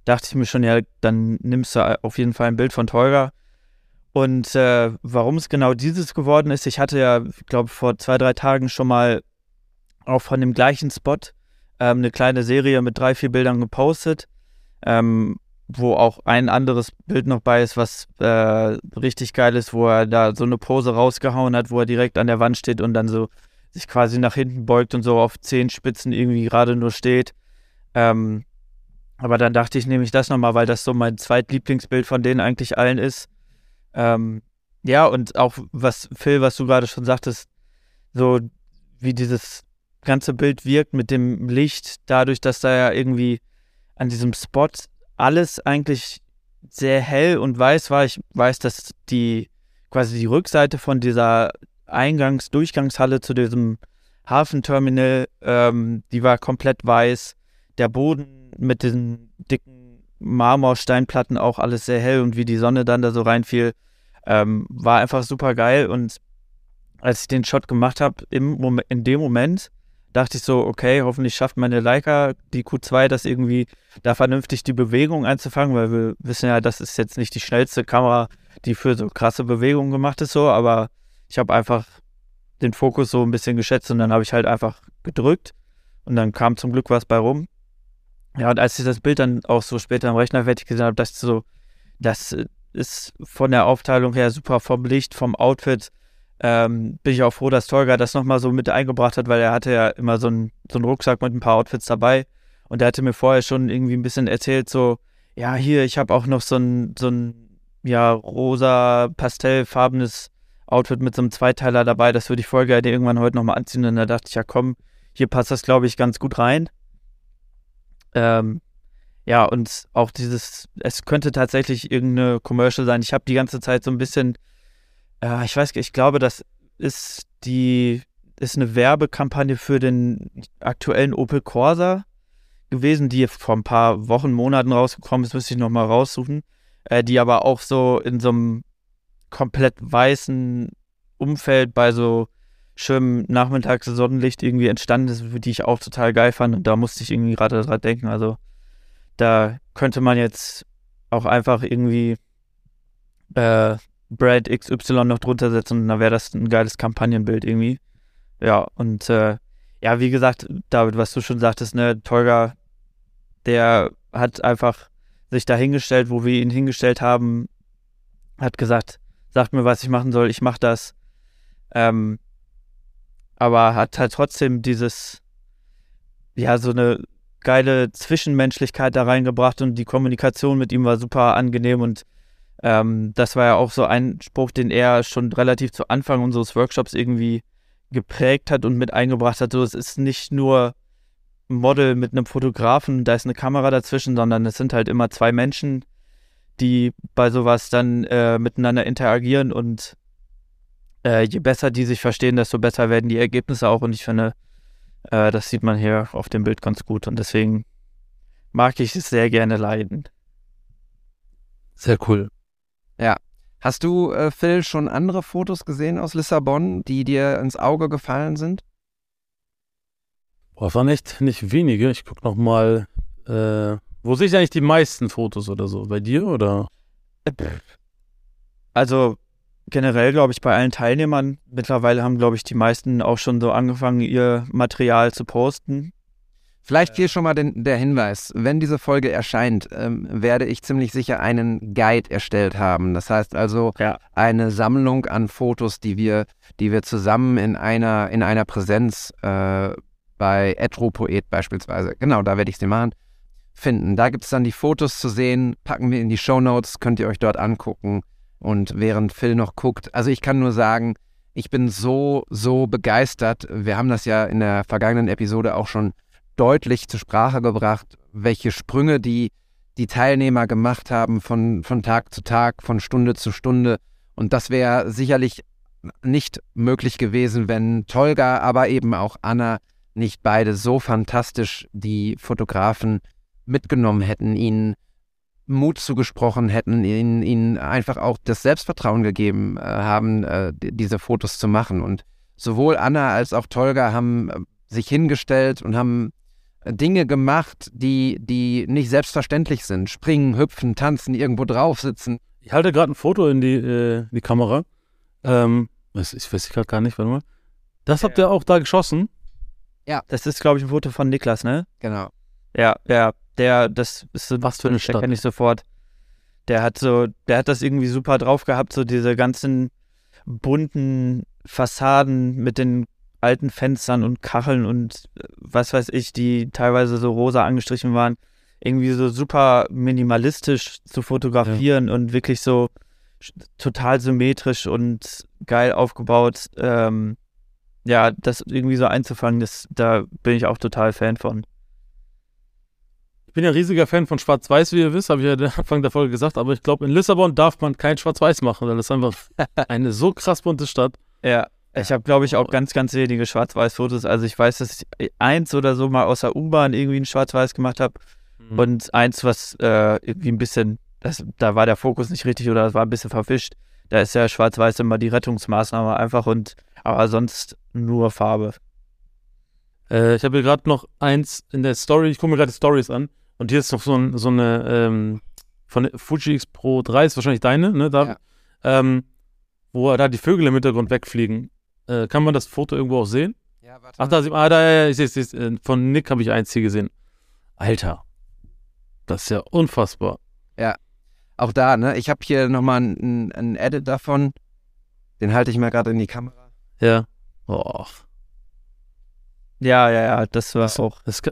dachte ich mir schon, ja, dann nimmst du auf jeden Fall ein Bild von Tolga. Und äh, warum es genau dieses geworden ist, ich hatte ja, ich glaube, vor zwei, drei Tagen schon mal auch von dem gleichen Spot ähm, eine kleine Serie mit drei, vier Bildern gepostet ähm, wo auch ein anderes Bild noch bei ist, was äh, richtig geil ist, wo er da so eine Pose rausgehauen hat, wo er direkt an der Wand steht und dann so sich quasi nach hinten beugt und so auf Zehenspitzen irgendwie gerade nur steht. Ähm, aber dann dachte ich, nehme ich das nochmal, weil das so mein zweitlieblingsbild von denen eigentlich allen ist. Ähm, ja, und auch was, Phil, was du gerade schon sagtest, so wie dieses ganze Bild wirkt mit dem Licht, dadurch, dass da ja irgendwie an diesem Spot alles eigentlich sehr hell und weiß war. Ich weiß, dass die quasi die Rückseite von dieser Eingangs-, Durchgangshalle zu diesem Hafenterminal, ähm, die war komplett weiß. Der Boden mit diesen dicken Marmorsteinplatten auch alles sehr hell und wie die Sonne dann da so reinfiel, ähm, war einfach super geil. Und als ich den Shot gemacht habe, in dem Moment dachte ich so, okay, hoffentlich schafft meine Leica, die Q2, das irgendwie da vernünftig die Bewegung einzufangen, weil wir wissen ja, das ist jetzt nicht die schnellste Kamera, die für so krasse Bewegungen gemacht ist, so, aber ich habe einfach den Fokus so ein bisschen geschätzt und dann habe ich halt einfach gedrückt und dann kam zum Glück was bei rum. Ja, und als ich das Bild dann auch so später am Rechner fertig gesehen habe, dachte ich so, das ist von der Aufteilung her super vom Licht, vom Outfit, ähm, bin ich auch froh, dass Tolga das nochmal so mit eingebracht hat, weil er hatte ja immer so einen, so einen Rucksack mit ein paar Outfits dabei. Und er hatte mir vorher schon irgendwie ein bisschen erzählt, so, ja, hier, ich habe auch noch so ein, so ein, ja, rosa, pastellfarbenes Outfit mit so einem Zweiteiler dabei. Das würde ich voll gerne irgendwann heute nochmal anziehen. Und da dachte ich, ja, komm, hier passt das, glaube ich, ganz gut rein. Ähm, ja, und auch dieses, es könnte tatsächlich irgendeine Commercial sein. Ich habe die ganze Zeit so ein bisschen äh, ich weiß, ich glaube, das ist die, ist eine Werbekampagne für den aktuellen Opel Corsa gewesen, die vor ein paar Wochen, Monaten rausgekommen ist, müsste ich nochmal raussuchen, äh, die aber auch so in so einem komplett weißen Umfeld bei so schönem Nachmittags Sonnenlicht irgendwie entstanden ist, die ich auch total geil fand und da musste ich irgendwie gerade dran denken, also da könnte man jetzt auch einfach irgendwie äh, Brand XY noch drunter setzen und dann wäre das ein geiles Kampagnenbild irgendwie. Ja, und äh, ja, wie gesagt, David, was du schon sagtest, ne, Tolga, der hat einfach sich da hingestellt, wo wir ihn hingestellt haben, hat gesagt, sagt mir, was ich machen soll, ich mach das. Ähm, aber hat halt trotzdem dieses, ja, so eine geile Zwischenmenschlichkeit da reingebracht und die Kommunikation mit ihm war super angenehm und ähm, das war ja auch so ein Spruch, den er schon relativ zu Anfang unseres Workshops irgendwie geprägt hat und mit eingebracht hat. So, es ist nicht nur Model mit einem Fotografen, da ist eine Kamera dazwischen, sondern es sind halt immer zwei Menschen, die bei sowas dann äh, miteinander interagieren und äh, je besser die sich verstehen, desto besser werden die Ergebnisse auch. Und ich finde, äh, das sieht man hier auf dem Bild ganz gut. Und deswegen mag ich es sehr gerne leiden. Sehr cool. Ja. Hast du, äh, Phil, schon andere Fotos gesehen aus Lissabon, die dir ins Auge gefallen sind? Boah, waren echt nicht wenige. Ich guck noch mal, äh, wo sehe ich eigentlich die meisten Fotos oder so? Bei dir oder? Also generell, glaube ich, bei allen Teilnehmern, mittlerweile haben, glaube ich, die meisten auch schon so angefangen, ihr Material zu posten. Vielleicht hier schon mal den, der Hinweis, wenn diese Folge erscheint, ähm, werde ich ziemlich sicher einen Guide erstellt haben. Das heißt also Ja. eine Sammlung an Fotos, die wir, die wir zusammen in einer, in einer Präsenz äh, bei Etropoet beispielsweise, genau, da werde ich sie machen, finden. Da gibt es dann die Fotos zu sehen, packen wir in die Show Notes, könnt ihr euch dort angucken. Und während Phil noch guckt, also ich kann nur sagen, ich bin so, so begeistert. Wir haben das ja in der vergangenen Episode auch schon deutlich zur Sprache gebracht, welche Sprünge die, die Teilnehmer gemacht haben von, von Tag zu Tag, von Stunde zu Stunde. Und das wäre sicherlich nicht möglich gewesen, wenn Tolga, aber eben auch Anna nicht beide so fantastisch die Fotografen mitgenommen hätten, ihnen Mut zugesprochen hätten, ihnen, ihnen einfach auch das Selbstvertrauen gegeben äh, haben, äh, die- diese Fotos zu machen. Und sowohl Anna als auch Tolga haben äh, sich hingestellt und haben Dinge gemacht, die, die nicht selbstverständlich sind. Springen, hüpfen, tanzen, irgendwo drauf sitzen. Ich halte gerade ein Foto in die, äh, die Kamera. Ähm, weiß- ich weiß gerade gar nicht, warte mal. Das habt ihr auch da geschossen? Das ist, glaube ich, ein Foto von Niklas, ne? Genau. Ja, ja, der, das ist so, Was für eine Stadt. kenne ich sofort. Der hat so, der hat das irgendwie super drauf gehabt, so diese ganzen bunten Fassaden mit den alten Fenstern und Kacheln und äh, was weiß ich, die teilweise so rosa angestrichen waren, irgendwie so super minimalistisch zu fotografieren und wirklich so total symmetrisch und geil aufgebaut. Ähm, ja, das irgendwie so einzufangen, das, da bin ich auch total Fan von. Ich bin ja riesiger Fan von Schwarz-Weiß, wie ihr wisst, habe ich ja am Anfang der Folge gesagt, aber ich glaube, in Lissabon darf man kein Schwarz-Weiß machen, weil das ist einfach eine so krass bunte Stadt. Ja, ich habe, glaube ich, auch ganz, ganz wenige Schwarz-Weiß-Fotos. Also ich weiß, dass ich eins oder so mal aus der U-Bahn irgendwie ein Schwarz-Weiß gemacht habe Mhm. und eins, was äh, irgendwie ein bisschen, das, da war der Fokus nicht richtig oder das war ein bisschen verwischt. Da ist ja Schwarz-Weiß immer die Rettungsmaßnahme einfach und aber sonst nur Farbe. Äh, ich habe hier gerade noch eins in der Story, ich gucke mir gerade die Stories an und hier ist noch so, ein, so eine ähm, von Fuji X Pro 3, ist wahrscheinlich deine, ne, David? Ähm, wo da die Vögel im Hintergrund wegfliegen. Äh, kann man das Foto irgendwo auch sehen? Ja, warte. Ach, da sieht man, ah, da, ja, ja, ich sehe es. Äh, von Nick habe ich eins hier gesehen. Alter, das ist ja unfassbar. Auch da, ne? Ich habe hier nochmal einen, einen Edit davon. Den halte ich mal gerade in die Kamera. Ja. Oh, Ja, ja, ja, das war auch. das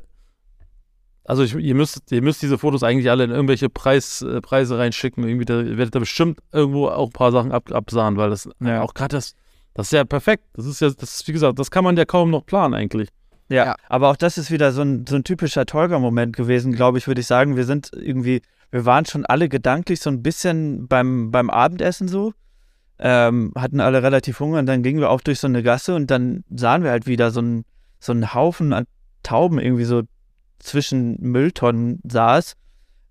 also ich, ihr, müsst, ihr müsst diese Fotos eigentlich alle in irgendwelche Preis, äh, Preise reinschicken. Irgendwie, da ihr werdet da bestimmt irgendwo auch ein paar Sachen ab, absahen, weil das Ja. auch gerade das, das ist ja perfekt. Das ist ja, das ist, wie gesagt, das kann man ja kaum noch planen eigentlich. Ja, Ja. aber auch das ist wieder so ein, so ein typischer Tolga-Moment gewesen, glaube ich, würde ich sagen. Wir sind irgendwie, wir waren schon alle gedanklich so ein bisschen beim, beim Abendessen so, ähm, hatten alle relativ Hunger und dann gingen wir auch durch so eine Gasse und dann sahen wir halt wieder so einen, so einen Haufen an Tauben irgendwie so zwischen Mülltonnen saß.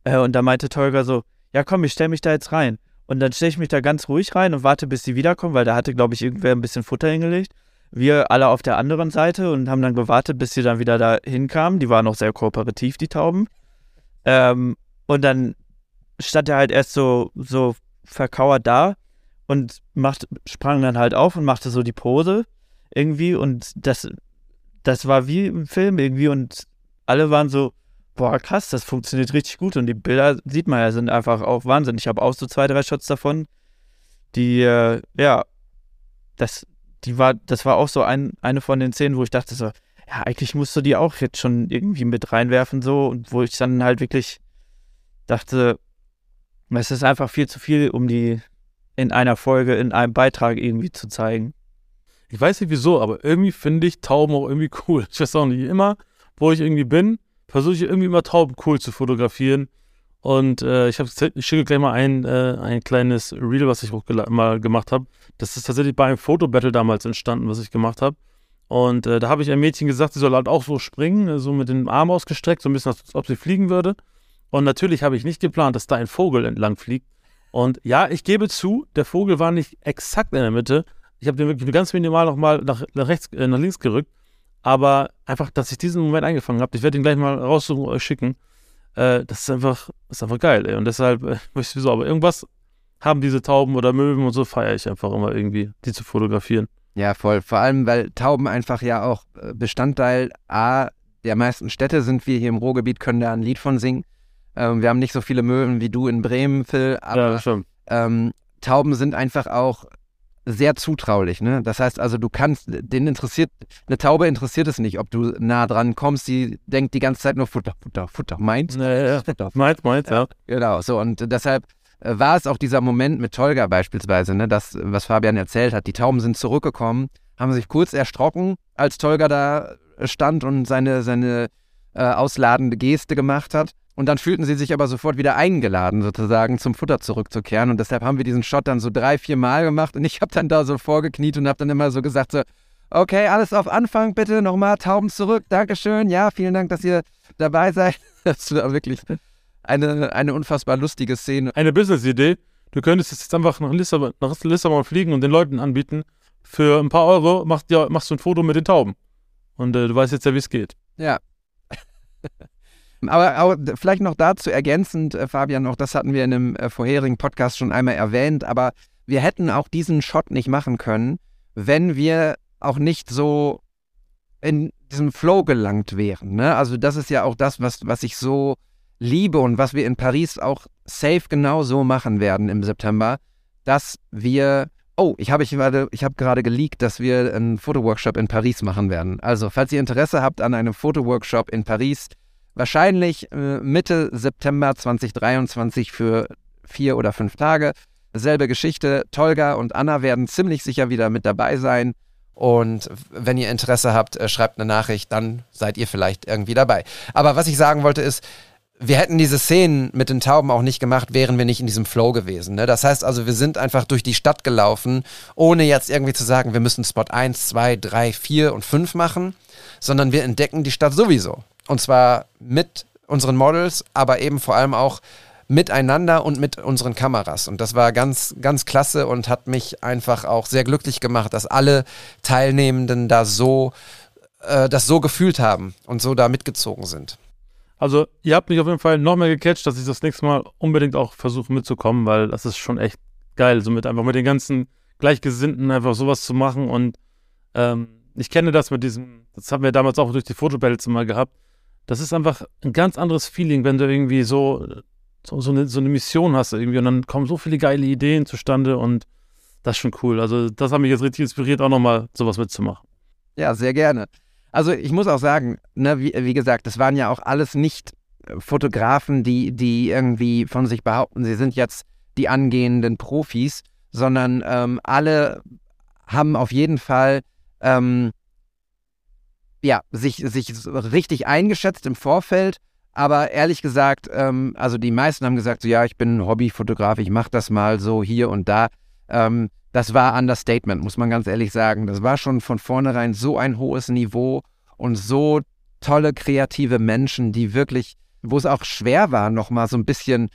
Äh, und da meinte Tolga so, ja komm, ich stell mich da jetzt rein. Und dann stelle ich mich da ganz ruhig rein und warte, bis sie wiederkommen, weil da hatte, glaube ich, irgendwer ein bisschen Futter hingelegt wir alle auf der anderen Seite und haben dann gewartet, bis sie dann wieder da hinkamen. Die waren auch sehr kooperativ, die Tauben. Ähm, und dann stand er halt erst so, so verkauert da und macht, sprang dann halt auf und machte so die Pose irgendwie. Und das, das war wie im Film irgendwie. Und alle waren so, boah, krass, das funktioniert richtig gut. Und die Bilder, sieht man ja, sind einfach auch Wahnsinn. Ich habe auch so zwei, drei Shots davon, die, äh, ja, das, die war, das war auch so ein, eine von den Szenen, wo ich dachte so, ja, eigentlich musst du die auch jetzt schon irgendwie mit reinwerfen, so, und wo ich dann halt wirklich dachte, es ist einfach viel zu viel, um die in einer Folge, in einem Beitrag irgendwie zu zeigen. Ich weiß nicht wieso, aber irgendwie finde ich Tauben auch irgendwie cool. Ich weiß auch nicht, immer, wo ich irgendwie bin, versuche ich irgendwie immer Tauben cool zu fotografieren. Und äh, ich, ich schicke gleich mal ein, äh, ein kleines Reel, was ich mal gemacht habe. Das ist tatsächlich bei einem Fotobattle damals entstanden, was ich gemacht habe. Und äh, da habe ich ein Mädchen gesagt, sie soll halt auch so springen, so mit den Armen ausgestreckt, so ein bisschen, als ob sie fliegen würde. Und natürlich habe ich nicht geplant, dass da ein Vogel entlang fliegt. Und ja, ich gebe zu, der Vogel war nicht exakt in der Mitte. Ich habe den wirklich ganz minimal nochmal nach, nach rechts, äh, nach links gerückt. Aber einfach, dass ich diesen Moment eingefangen habe, ich werde ihn gleich mal raussuchen, euch schicken. Äh, das ist einfach, das ist einfach geil, ey. Und deshalb, äh, weiß ich wieso, aber irgendwas haben diese Tauben oder Möwen und so feiere ich einfach immer irgendwie, die zu fotografieren. Ja, voll. Vor allem, weil Tauben einfach ja auch äh, Bestandteil A der meisten Städte sind. Wir hier im Ruhrgebiet können da ein Lied von singen. Ähm, wir haben nicht so viele Möwen wie du in Bremen, Phil, aber ja, ähm, Tauben sind einfach auch sehr zutraulich. Ne? Das heißt also, du kannst, den interessiert, eine Taube interessiert es nicht, ob du nah dran kommst. Sie denkt die ganze Zeit nur Futter, Futter, Futter. Meint? Ja, ja, ja. Meint, meint, ja. Genau, so. Und deshalb äh, war es auch dieser Moment mit Tolga beispielsweise, ne? das, was Fabian erzählt hat. Die Tauben sind zurückgekommen, haben sich kurz erschrocken, als Tolga da stand und seine, seine äh, ausladende Geste gemacht hat. Und dann fühlten sie sich aber sofort wieder eingeladen, sozusagen zum Futter zurückzukehren. Und deshalb haben wir diesen Shot dann so drei, vier Mal gemacht. Und ich habe dann da so vorgekniet und habe dann immer so gesagt, so, okay, alles auf Anfang bitte, nochmal Tauben zurück, Dankeschön, ja, vielen Dank, dass ihr dabei seid. Das war wirklich eine, eine unfassbar lustige Szene. Eine Business-Idee. Du könntest jetzt einfach nach Lissabon, nach Lissabon fliegen und den Leuten anbieten, für ein paar Euro machst, ja, machst du ein Foto mit den Tauben. Und äh, du weißt jetzt ja, wie es geht. Ja. Aber, aber, vielleicht noch dazu ergänzend, äh, Fabian, auch das hatten wir in einem äh, vorherigen Podcast schon einmal erwähnt, aber wir hätten auch diesen Shot nicht machen können, wenn wir auch nicht so in diesem Flow gelangt wären. Ne? Also das ist ja auch das, was, was ich so liebe und was wir in Paris auch safe genau so machen werden im September, dass wir Oh, ich habe ich, ich hab gerade geleakt, dass wir einen Fotoworkshop in Paris machen werden. Also, falls ihr Interesse habt an einem Fotoworkshop in Paris, Wahrscheinlich äh, Mitte September 2023 für vier oder fünf Tage. Selbe Geschichte. Tolga und Anna werden ziemlich sicher wieder mit dabei sein. Und wenn ihr Interesse habt, äh, schreibt eine Nachricht, dann seid ihr vielleicht irgendwie dabei. Aber was ich sagen wollte ist, wir hätten diese Szenen mit den Tauben auch nicht gemacht, wären wir nicht in diesem Flow gewesen. Ne? Das heißt also, wir sind einfach durch die Stadt gelaufen, ohne jetzt irgendwie zu sagen, wir müssen Spot 1, 2, 3, 4 und 5 machen, sondern wir entdecken die Stadt sowieso. Und zwar mit unseren Models, aber eben vor allem auch miteinander und mit unseren Kameras. Und das war ganz, ganz klasse und hat mich einfach auch sehr glücklich gemacht, dass alle Teilnehmenden da so, äh, das so gefühlt haben und so da mitgezogen sind. Also, ihr habt mich auf jeden Fall noch mehr gecatcht, dass ich das nächste Mal unbedingt auch versuche mitzukommen, weil das ist schon echt geil, so mit einfach mit den ganzen Gleichgesinnten einfach sowas zu machen. Und ähm, ich kenne das mit diesem, das haben wir damals auch durch die Fotobattles immer gehabt, das ist einfach ein ganz anderes Feeling, wenn du irgendwie so, so, so, eine, so eine Mission hast irgendwie und dann kommen so viele geile Ideen zustande und das ist schon cool. Also das hat mich jetzt richtig inspiriert, auch nochmal sowas mitzumachen. Ja, sehr gerne. Also ich muss auch sagen, ne, wie, wie gesagt, das waren ja auch alles nicht äh, Fotografen, die, die irgendwie von sich behaupten, sie sind jetzt die angehenden Profis, sondern ähm, alle haben auf jeden Fall ähm, ja, sich, sich richtig eingeschätzt im Vorfeld. Aber ehrlich gesagt, ähm, also die meisten haben gesagt, so ja, ich bin Hobbyfotograf, ich mache das mal so hier und da. Ähm, das war Understatement, muss man ganz ehrlich sagen. Das war schon von vornherein so ein hohes Niveau und so tolle kreative Menschen, die wirklich, wo es auch schwer war, nochmal so ein bisschen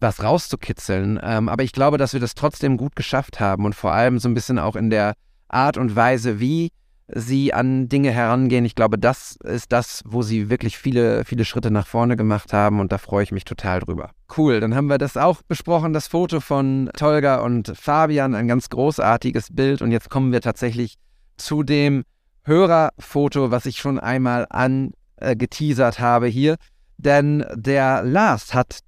was rauszukitzeln. Ähm, aber ich glaube, dass wir das trotzdem gut geschafft haben und vor allem so ein bisschen auch in der Art und Weise, wie sie an Dinge herangehen. Ich glaube, das ist das, wo sie wirklich viele, viele Schritte nach vorne gemacht haben und da freue ich mich total drüber. Cool, dann haben wir das auch besprochen, das Foto von Tolga und Fabian, ein ganz großartiges Bild und jetzt kommen wir tatsächlich zu dem Hörerfoto, was ich schon einmal angeteasert habe hier, denn der Lars hat,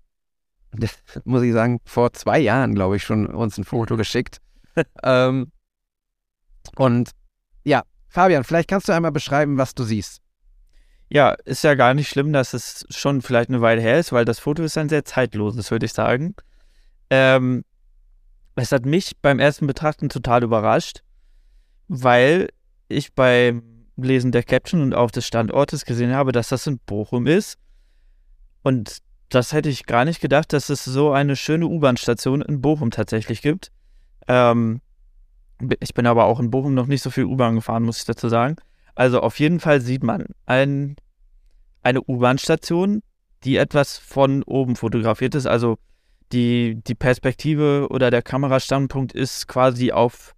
muss ich sagen, vor zwei Jahren, glaube ich, schon uns ein Foto geschickt. ähm, und Fabian, vielleicht kannst du einmal beschreiben, was du siehst. Ja, ist ja gar nicht schlimm, dass es schon vielleicht eine Weile her ist, weil das Foto ist ein sehr zeitloses, würde ich sagen. Ähm, es hat mich beim ersten Betrachten total überrascht. weil ich beim Lesen der Caption und auch des Standortes gesehen habe, dass das in Bochum ist. Und das hätte ich gar nicht gedacht, dass es so eine schöne U-Bahn-Station in Bochum tatsächlich gibt. Ähm, ich bin aber auch in Bochum noch nicht so viel U-Bahn gefahren, muss ich dazu sagen. Also auf jeden Fall sieht man ein, eine U-Bahn-Station, die etwas von oben fotografiert ist. Also die, die Perspektive oder der Kamerastandpunkt ist quasi auf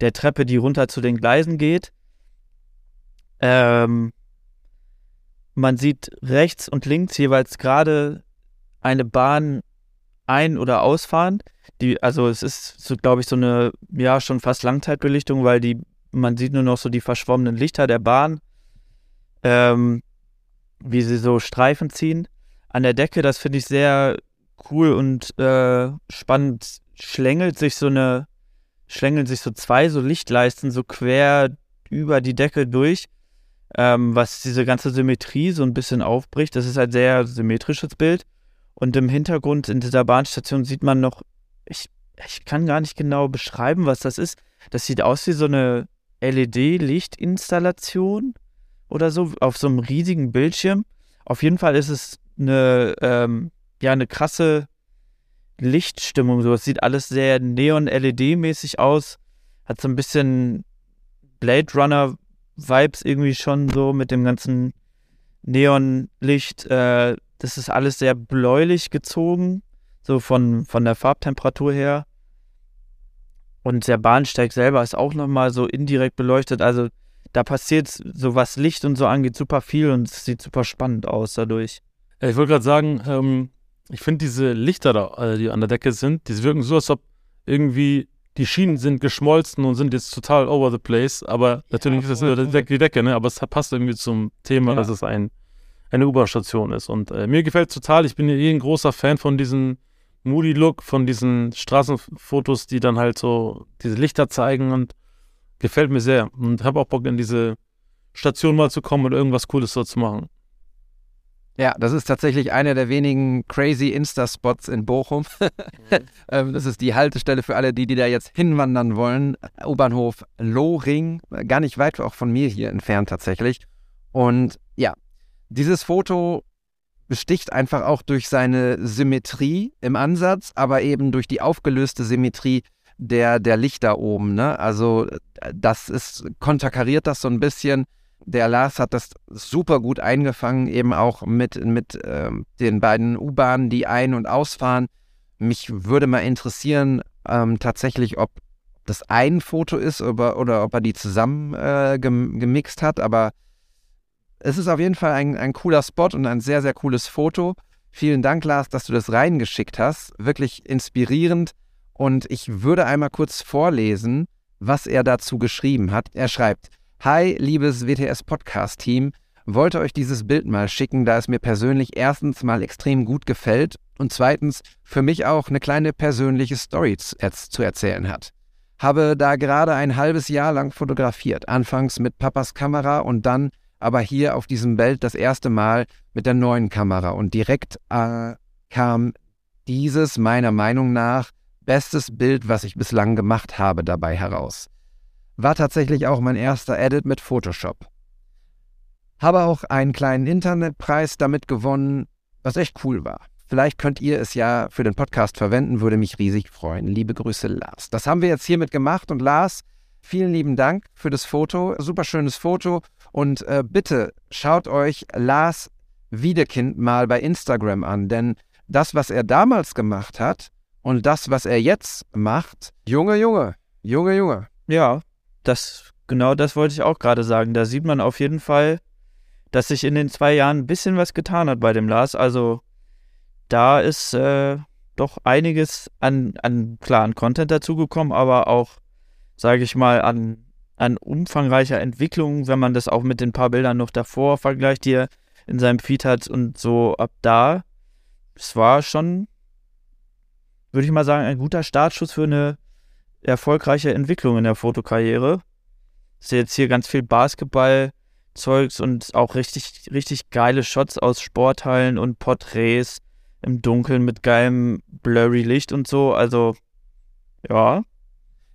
der Treppe, die runter zu den Gleisen geht. Ähm, man sieht rechts und links jeweils gerade eine Bahn ein- oder ausfahren. Die, also es ist, so, glaube ich, so eine, ja, schon fast Langzeitbelichtung, weil die, man sieht nur noch so die verschwommenen Lichter der Bahn, ähm, wie sie so Streifen ziehen. An der Decke, das finde ich sehr cool und äh, spannend, schlängelt sich so eine, schlängeln sich so zwei so Lichtleisten so quer über die Decke durch, ähm, was diese ganze Symmetrie so ein bisschen aufbricht. Das ist halt sehr symmetrisches Bild. Und im Hintergrund in dieser Bahnstation sieht man noch, ich, ich kann gar nicht genau beschreiben, was das ist. Das sieht aus wie so eine LED-Lichtinstallation oder so auf so einem riesigen Bildschirm. Auf jeden Fall ist es eine, ähm, ja, eine krasse Lichtstimmung. So, es sieht alles sehr Neon-LED-mäßig aus. Hat so ein bisschen Blade Runner-Vibes irgendwie schon so mit dem ganzen Neonlicht. Äh, das ist alles sehr bläulich gezogen, so von, von der Farbtemperatur her. Und der Bahnsteig selber ist auch nochmal so indirekt beleuchtet. Also da passiert, so was Licht und so angeht, super viel und es sieht super spannend aus dadurch. Ich wollte gerade sagen, ähm, ich finde diese Lichter da, äh, die an der Decke sind, die wirken so, als ob irgendwie die Schienen sind geschmolzen und sind jetzt total over the place. Aber natürlich ja, ist das nur die Decke, die Decke, ne? Aber es passt irgendwie zum Thema, ja. dass es ein, eine U-Bahn-Station ist. Und äh, mir gefällt es total. Ich bin ja eh ein großer Fan von diesem Moody-Look, von diesen Straßenfotos, die dann halt so diese Lichter zeigen und gefällt mir sehr. Und habe auch Bock, in diese Station mal zu kommen und irgendwas Cooles so zu machen. Ja, das ist tatsächlich einer der wenigen crazy Insta-Spots in Bochum. mhm. das ist die Haltestelle für alle, die, die da jetzt hinwandern wollen. U-Bahnhof Lohring, gar nicht weit auch von mir hier entfernt tatsächlich. Und ja, dieses Foto besticht einfach auch durch seine Symmetrie im Ansatz, aber eben durch die aufgelöste Symmetrie der, der Lichter oben. Ne? Also das ist, konterkariert das so ein bisschen der Lars hat das super gut eingefangen, eben auch mit, mit äh, den beiden U-Bahnen, die ein- und ausfahren. Mich würde mal interessieren, ähm, tatsächlich, ob das ein Foto ist oder, oder ob er die zusammen äh, gemixt hat. Aber es ist auf jeden Fall ein, ein cooler Spot und ein sehr, sehr cooles Foto. Vielen Dank, Lars, dass du das reingeschickt hast. Wirklich inspirierend. Und ich würde einmal kurz vorlesen, was er dazu geschrieben hat. Er schreibt, Hi, liebes WTS-Podcast-Team. Wollte euch dieses Bild mal schicken, da es mir persönlich erstens mal extrem gut gefällt und zweitens für mich auch eine kleine persönliche Story zu erzählen hat. Habe da gerade ein halbes Jahr lang fotografiert, anfangs mit Papas Kamera und dann aber hier auf diesem Bild das erste Mal mit der neuen Kamera und direkt äh, kam dieses meiner Meinung nach bestes Bild, was ich bislang gemacht habe, dabei heraus. War tatsächlich auch mein erster Edit mit Photoshop. Habe auch einen kleinen Internetpreis damit gewonnen, was echt cool war. Vielleicht könnt ihr es ja für den Podcast verwenden, würde mich riesig freuen. Liebe Grüße, Lars. Das haben wir jetzt hiermit gemacht und Lars, vielen lieben Dank für das Foto. Super schönes Foto. Und äh, bitte schaut euch Lars Wiedekind mal bei Instagram an, denn das, was er damals gemacht hat und das, was er jetzt macht, Junge, Junge, Junge, Junge. Ja, das, genau das wollte ich auch gerade sagen. Da sieht man auf jeden Fall, dass sich in den zwei Jahren ein bisschen was getan hat bei dem Lars. Also da ist äh, doch einiges an, an, klar, an Content dazugekommen, aber auch, sage ich mal, an, an umfangreicher Entwicklung, wenn man das auch mit den paar Bildern noch davor vergleicht, die er in seinem Feed hat und so ab da. Es war schon, würde ich mal sagen, ein guter Startschuss für eine erfolgreiche Entwicklung in der Fotokarriere. Ist jetzt hier ganz viel Basketball-Zeugs und auch richtig, richtig geile Shots aus Sporthallen und Porträts im Dunkeln mit geilem blurry Licht und so. Also, ja.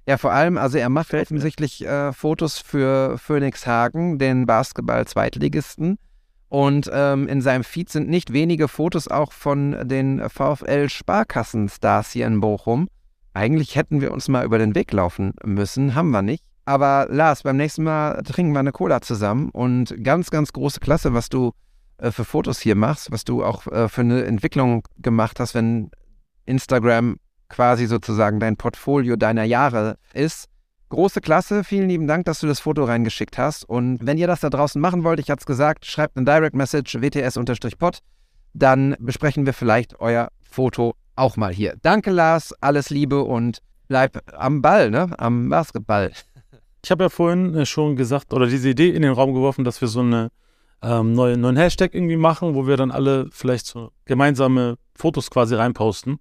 Ja, vor allem, also er macht offensichtlich äh, Fotos für Phoenix Hagen, den Basketball-Zweitligisten. Und ähm, in seinem Feed sind nicht wenige Fotos auch von den VfL-Sparkassen-Stars hier in Bochum. Eigentlich hätten wir uns mal über den Weg laufen müssen, haben wir nicht. Aber Lars, beim nächsten Mal trinken wir eine Cola zusammen und ganz, ganz große Klasse, was du äh, für Fotos hier machst, was du auch äh, für eine Entwicklung gemacht hast, wenn Instagram quasi sozusagen dein Portfolio deiner Jahre ist. Große Klasse, vielen lieben Dank, dass du das Foto reingeschickt hast. Und wenn ihr das da draußen machen wollt, ich hatte es gesagt, schreibt eine Direct Message WTS-Pod, dann besprechen wir vielleicht euer Foto auch mal hier. Danke, Lars, alles Liebe und bleib am Ball, ne? Am Basketball. Ich habe ja vorhin äh, schon gesagt oder diese Idee in den Raum geworfen, dass wir so eine ähm, neue, neuen Hashtag irgendwie machen, wo wir dann alle vielleicht so gemeinsame Fotos quasi reinposten.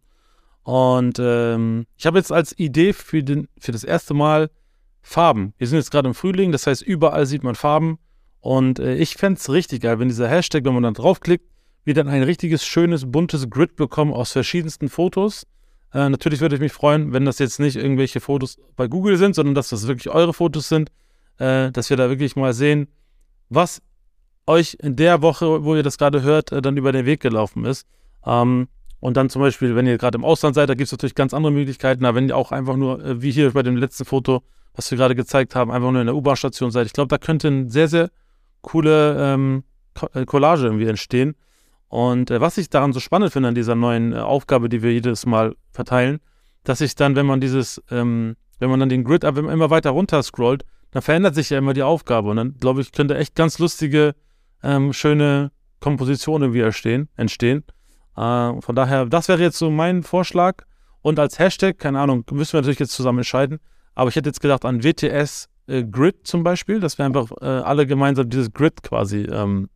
Und ähm, ich habe jetzt als Idee für, den, für das erste Mal Farben. Wir sind jetzt gerade im Frühling, das heißt, überall sieht man Farben. Und äh, ich fände es richtig geil, wenn dieser Hashtag, wenn man dann draufklickt, wir dann ein richtiges, schönes, buntes Grid bekommen aus verschiedensten Fotos. Äh, natürlich würde ich mich freuen, wenn das jetzt nicht irgendwelche Fotos bei Google sind, sondern dass das wirklich eure Fotos sind, äh, dass wir da wirklich mal sehen, was euch in der Woche, wo ihr das gerade hört, äh, dann über den Weg gelaufen ist. Ähm, und dann zum Beispiel, wenn ihr gerade im Ausland seid, da gibt es natürlich ganz andere Möglichkeiten. Aber wenn ihr auch einfach nur, äh, wie hier bei dem letzten Foto, was wir gerade gezeigt haben, einfach nur in der U-Bahn-Station seid, ich glaube, da könnte eine sehr, sehr coole ähm, äh, Collage irgendwie entstehen. Und äh, was ich daran so spannend finde an dieser neuen äh, Aufgabe, die wir jedes Mal verteilen, dass sich dann, wenn man dieses, ähm, wenn man dann den Grid immer weiter runter scrollt, dann verändert sich ja immer die Aufgabe. Und dann, glaube ich, könnte echt ganz lustige, ähm, schöne Kompositionen wieder entstehen. entstehen. Äh, von daher, das wäre jetzt so mein Vorschlag. Und als Hashtag, keine Ahnung, müssen wir natürlich jetzt zusammen entscheiden. Aber ich hätte jetzt gedacht an WTS äh, Grid zum Beispiel, dass wir einfach äh, alle gemeinsam dieses Grid quasi ähm,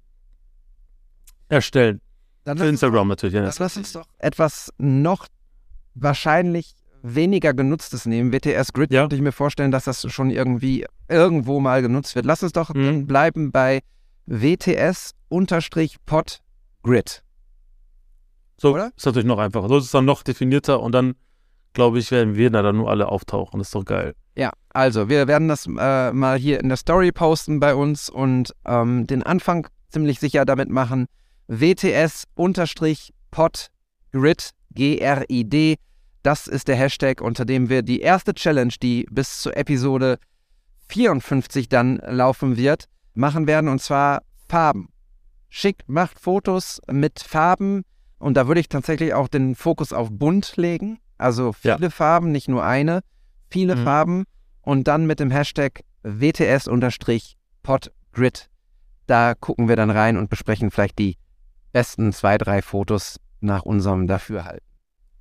erstellen. Dann Für Instagram doch, natürlich. Ja. Das lass uns doch etwas noch wahrscheinlich weniger genutztes nehmen. WTS Grid ja. könnte ich mir vorstellen, dass das schon irgendwie irgendwo mal genutzt wird. Lass uns doch mhm. bleiben bei WTS-Pod Grid. So Oder? ist natürlich noch einfacher. So ist es dann noch definierter und dann, glaube ich, werden wir da dann nur alle auftauchen. Das ist doch geil. Ja, also wir werden das äh, mal hier in der Story posten bei uns und ähm, den Anfang ziemlich sicher damit machen. WTS-Pod Grid. Das ist der Hashtag, unter dem wir die erste Challenge, die bis zur Episode 54 dann laufen wird, machen werden. Und zwar Farben. Schickt, macht Fotos mit Farben. Und da würde ich tatsächlich auch den Fokus auf bunt legen. Also viele ja. Farben, nicht nur eine. Viele mhm. Farben. Und dann mit dem Hashtag WTS-Podgrid. Da gucken wir dann rein und besprechen vielleicht die besten zwei, drei Fotos nach unserem Dafürhalten.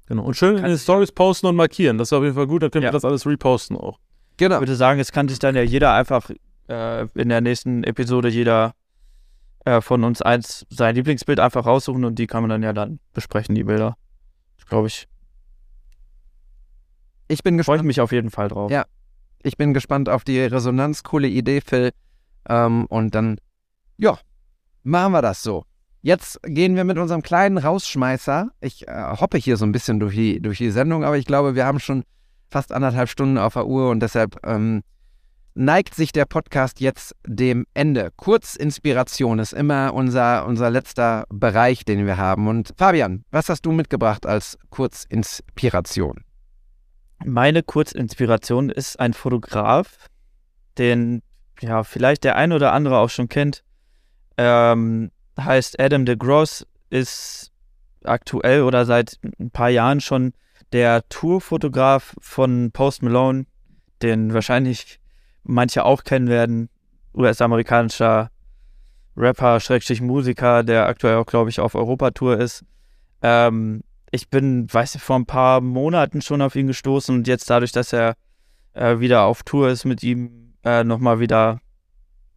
Genau. Und schön in den Stories posten und markieren. Das ist auf jeden Fall gut. Dann können ja. wir das alles reposten auch. Genau. Ich würde sagen, es kann sich dann ja jeder einfach äh, in der nächsten Episode jeder äh, von uns eins sein Lieblingsbild einfach raussuchen und die kann man dann ja dann besprechen, die Bilder. Glaube ich. Ich bin gespannt. Freue ich mich auf jeden Fall drauf. Ja. Ich bin gespannt auf die Resonanz. Coole Idee, Phil. Ähm, und dann, ja, machen wir das so. Jetzt gehen wir mit unserem kleinen Rausschmeißer. Ich äh, hoppe hier so ein bisschen durch die, durch die Sendung, aber ich glaube, wir haben schon fast anderthalb Stunden auf der Uhr und deshalb ähm, neigt sich der Podcast jetzt dem Ende. Kurzinspiration ist immer unser, unser letzter Bereich, den wir haben. Und Fabian, was hast du mitgebracht als Kurzinspiration? Meine Kurzinspiration ist ein Fotograf, den ja vielleicht der ein oder andere auch schon kennt. Ähm, heißt Adam DeGross, ist aktuell oder seit ein paar Jahren schon der Tourfotograf von Post Malone, den wahrscheinlich manche auch kennen werden. US-amerikanischer Rapper, Schrägstrich Musiker, der aktuell auch, glaube ich, auf Europatour ist. Ähm, ich bin, weiß ich, vor ein paar Monaten schon auf ihn gestoßen und jetzt dadurch, dass er äh, wieder auf Tour ist mit ihm, äh, nochmal wieder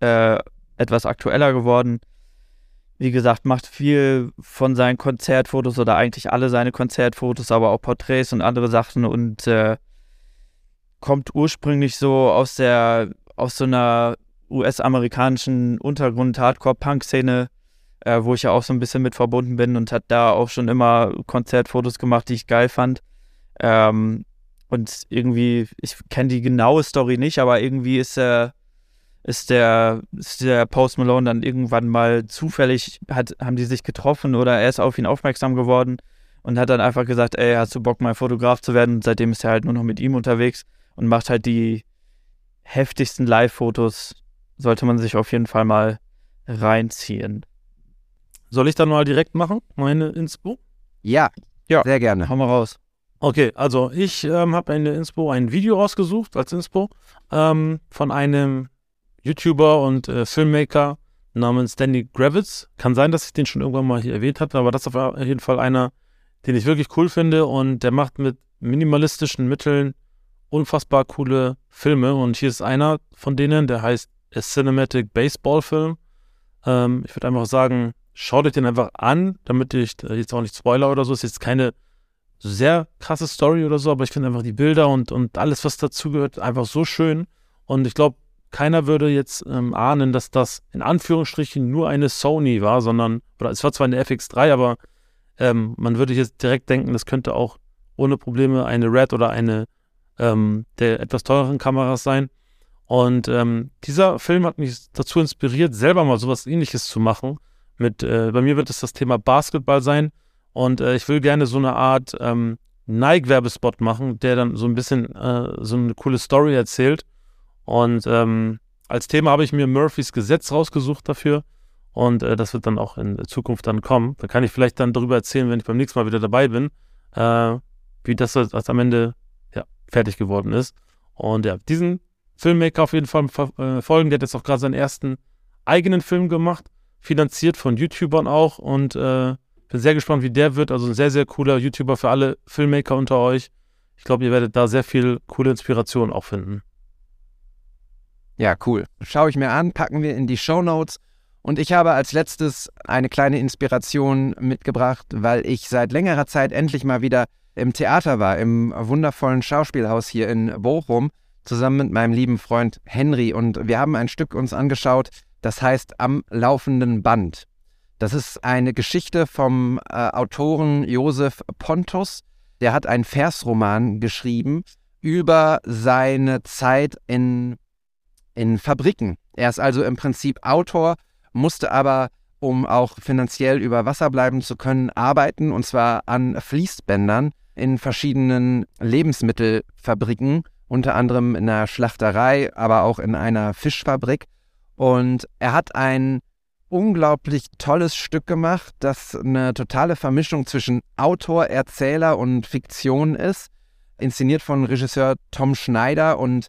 äh, etwas aktueller geworden wie gesagt, macht viel von seinen Konzertfotos oder eigentlich alle seine Konzertfotos, aber auch Porträts und andere Sachen und äh, kommt ursprünglich so aus der, aus so einer US-amerikanischen Untergrund-Hardcore-Punk-Szene, äh, wo ich ja auch so ein bisschen mit verbunden bin und hat da auch schon immer Konzertfotos gemacht, die ich geil fand. Ähm, und irgendwie, ich kenne die genaue Story nicht, aber irgendwie ist er ist der, ist der Post Malone dann irgendwann mal zufällig, hat, haben die sich getroffen oder er ist auf ihn aufmerksam geworden und hat dann einfach gesagt, ey, hast du Bock, mal Fotograf zu werden? Und seitdem ist er halt nur noch mit ihm unterwegs und macht halt die heftigsten Live-Fotos. Sollte man sich auf jeden Fall mal reinziehen. Soll ich dann mal direkt machen, meine Inspo? Ja, ja. sehr gerne. Hau mal raus. Okay, also ich ähm, habe eine Inspo, ein Video rausgesucht als Inspo ähm, von einem YouTuber und äh, Filmmaker namens Danny Gravitz. Kann sein, dass ich den schon irgendwann mal hier erwähnt hatte, aber das ist auf jeden Fall einer, den ich wirklich cool finde und der macht mit minimalistischen Mitteln unfassbar coole Filme und hier ist einer von denen, der heißt A Cinematic Baseball Film. Ähm, ich würde einfach sagen, schaut euch den einfach an, damit ich äh, jetzt auch nicht Spoiler oder so, ist jetzt keine sehr krasse Story oder so, aber ich finde einfach die Bilder und, und alles, was dazugehört, einfach so schön und ich glaube, keiner würde jetzt ähm, ahnen, dass das in Anführungsstrichen nur eine Sony war, sondern, oder es war zwar eine FX3, aber ähm, man würde jetzt direkt denken, das könnte auch ohne Probleme eine Red oder eine ähm, der etwas teureren Kameras sein. Und ähm, dieser Film hat mich dazu inspiriert, selber mal sowas ähnliches zu machen. Mit, äh, bei mir wird es das Thema Basketball sein. Und äh, ich will gerne so eine Art ähm, Nike-Werbespot machen, der dann so ein bisschen äh, so eine coole Story erzählt. Und ähm, als Thema habe ich mir Murphys Gesetz rausgesucht dafür. Und äh, das wird dann auch in Zukunft dann kommen. Da kann ich vielleicht dann darüber erzählen, wenn ich beim nächsten Mal wieder dabei bin, äh, wie das am Ende fertig geworden ist. Und ja, diesen Filmmaker auf jeden Fall äh, folgen. Der hat jetzt auch gerade seinen ersten eigenen Film gemacht, finanziert von YouTubern auch. Und äh, bin sehr gespannt, wie der wird. Also ein sehr, sehr cooler YouTuber für alle Filmmaker unter euch. Ich glaube, ihr werdet da sehr viel coole Inspiration auch finden. Ja, cool. Schaue ich mir an, packen wir in die Show Notes. Und ich habe als letztes eine kleine Inspiration mitgebracht, weil ich seit längerer Zeit endlich mal wieder im Theater war, im wundervollen Schauspielhaus hier in Bochum, zusammen mit meinem lieben Freund Henry. Und wir haben ein Stück uns angeschaut, das heißt Am laufenden Band. Das ist eine Geschichte vom äh, Autoren Josef Pontus. Der hat einen Versroman geschrieben über seine Zeit in in Fabriken. Er ist also im Prinzip Autor, musste aber, um auch finanziell über Wasser bleiben zu können, arbeiten und zwar an Fließbändern in verschiedenen Lebensmittelfabriken, unter anderem in einer Schlachterei, aber auch in einer Fischfabrik. Und er hat ein unglaublich tolles Stück gemacht, das eine totale Vermischung zwischen Autor, Erzähler und Fiktion ist, inszeniert von Regisseur Tom Schneider. Und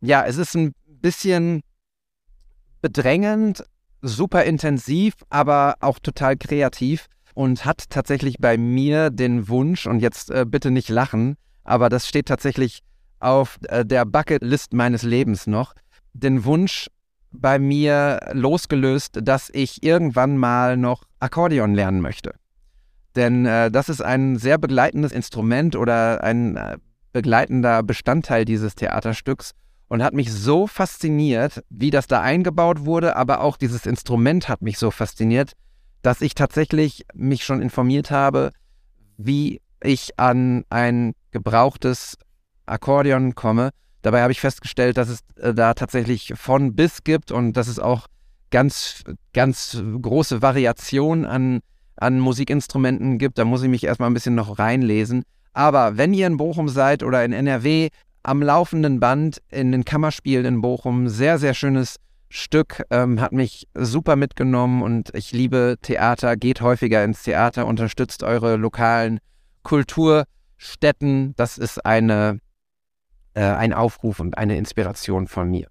ja, es ist ein bisschen bedrängend, super intensiv, aber auch total kreativ und hat tatsächlich bei mir den Wunsch, und jetzt äh, bitte nicht lachen, aber das steht tatsächlich auf äh, der Bucketlist meines Lebens noch, den Wunsch bei mir losgelöst, dass ich irgendwann mal noch Akkordeon lernen möchte. Denn äh, das ist ein sehr begleitendes Instrument oder ein äh, begleitender Bestandteil dieses Theaterstücks und hat mich so fasziniert, wie das da eingebaut wurde, aber auch dieses Instrument hat mich so fasziniert, dass ich tatsächlich mich schon informiert habe, wie ich an ein gebrauchtes Akkordeon komme. Dabei habe ich festgestellt, dass es äh, da tatsächlich von bis gibt und dass es auch ganz, ganz große Variationen an, an Musikinstrumenten gibt. Da muss ich mich erstmal ein bisschen noch reinlesen. Aber wenn ihr in Bochum seid oder in NRW, am laufenden Band in den Kammerspielen in Bochum. Sehr, sehr schönes Stück, ähm, hat mich super mitgenommen und ich liebe Theater, geht häufiger ins Theater, unterstützt eure lokalen Kulturstätten. Das ist eine, äh, ein Aufruf und eine Inspiration von mir.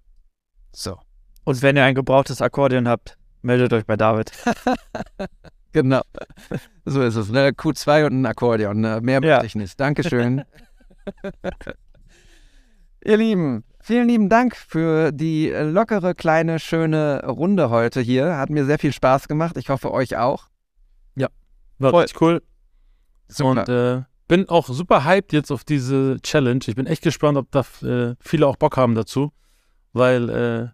So. Und wenn ihr ein gebrauchtes Akkordeon habt, meldet euch bei David. genau. So ist es. Ne? Q2 und ein Akkordeon. Ne? Mehr ja. ich nicht. Dankeschön. Ihr Lieben, vielen lieben Dank für die lockere, kleine, schöne Runde heute hier. Hat mir sehr viel Spaß gemacht. Ich hoffe, euch auch. Ja, war Voll. richtig cool. Super. Und äh, bin auch super hyped jetzt auf diese Challenge. Ich bin echt gespannt, ob da äh, viele auch Bock haben dazu, weil äh,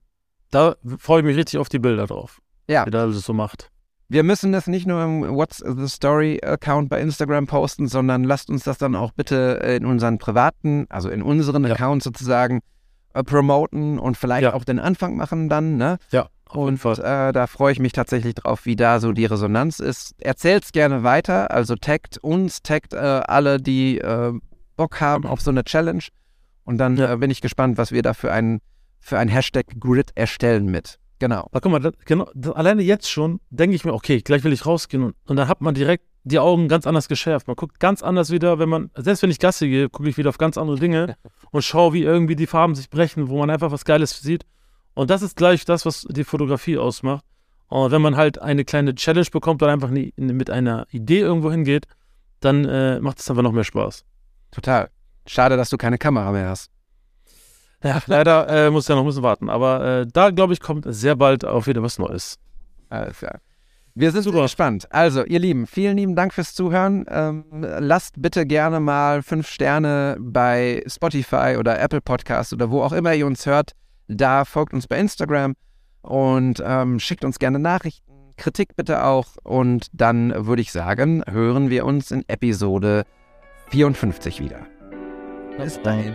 da freue ich mich richtig auf die Bilder drauf. Ja. Wie da alles so macht. Wir müssen das nicht nur im What's the Story Account bei Instagram posten, sondern lasst uns das dann auch bitte in unseren privaten, also in unseren ja. Accounts sozusagen äh, promoten und vielleicht ja. auch den Anfang machen dann, ne? Ja. Und äh, da freue ich mich tatsächlich drauf, wie da so die Resonanz ist. Erzählt's gerne weiter, also taggt uns, taggt äh, alle, die äh, Bock haben auf so eine Challenge. Und dann ja. Äh, bin ich gespannt, was wir da für einen für ein Hashtag Grid erstellen mit. Genau. Aber guck mal, das, genau, das, alleine jetzt schon denke ich mir, okay, gleich will ich rausgehen und, und dann hat man direkt die Augen ganz anders geschärft. Man guckt ganz anders wieder, wenn man, selbst wenn ich Gasse gehe, gucke ich wieder auf ganz andere Dinge und schaue, wie irgendwie die Farben sich brechen, wo man einfach was Geiles sieht. Und das ist gleich das, was die Fotografie ausmacht. Und wenn man halt eine kleine Challenge bekommt oder einfach nie, mit einer Idee irgendwo hingeht, dann äh, macht es einfach noch mehr Spaß. Total. Schade, dass du keine Kamera mehr hast. Ja, leider äh, muss ja noch ein bisschen warten. Aber äh, da, glaube ich, kommt sehr bald auch wieder was Neues. Alles klar. Wir sind super gespannt. Also, ihr Lieben, vielen lieben Dank fürs Zuhören. Ähm, lasst bitte gerne mal fünf Sterne bei Spotify oder Apple Podcast oder wo auch immer ihr uns hört. Da folgt uns bei Instagram und ähm, schickt uns gerne Nachrichten, Kritik bitte auch. Und dann würde ich sagen, hören wir uns in Episode 54 wieder. Bis dahin.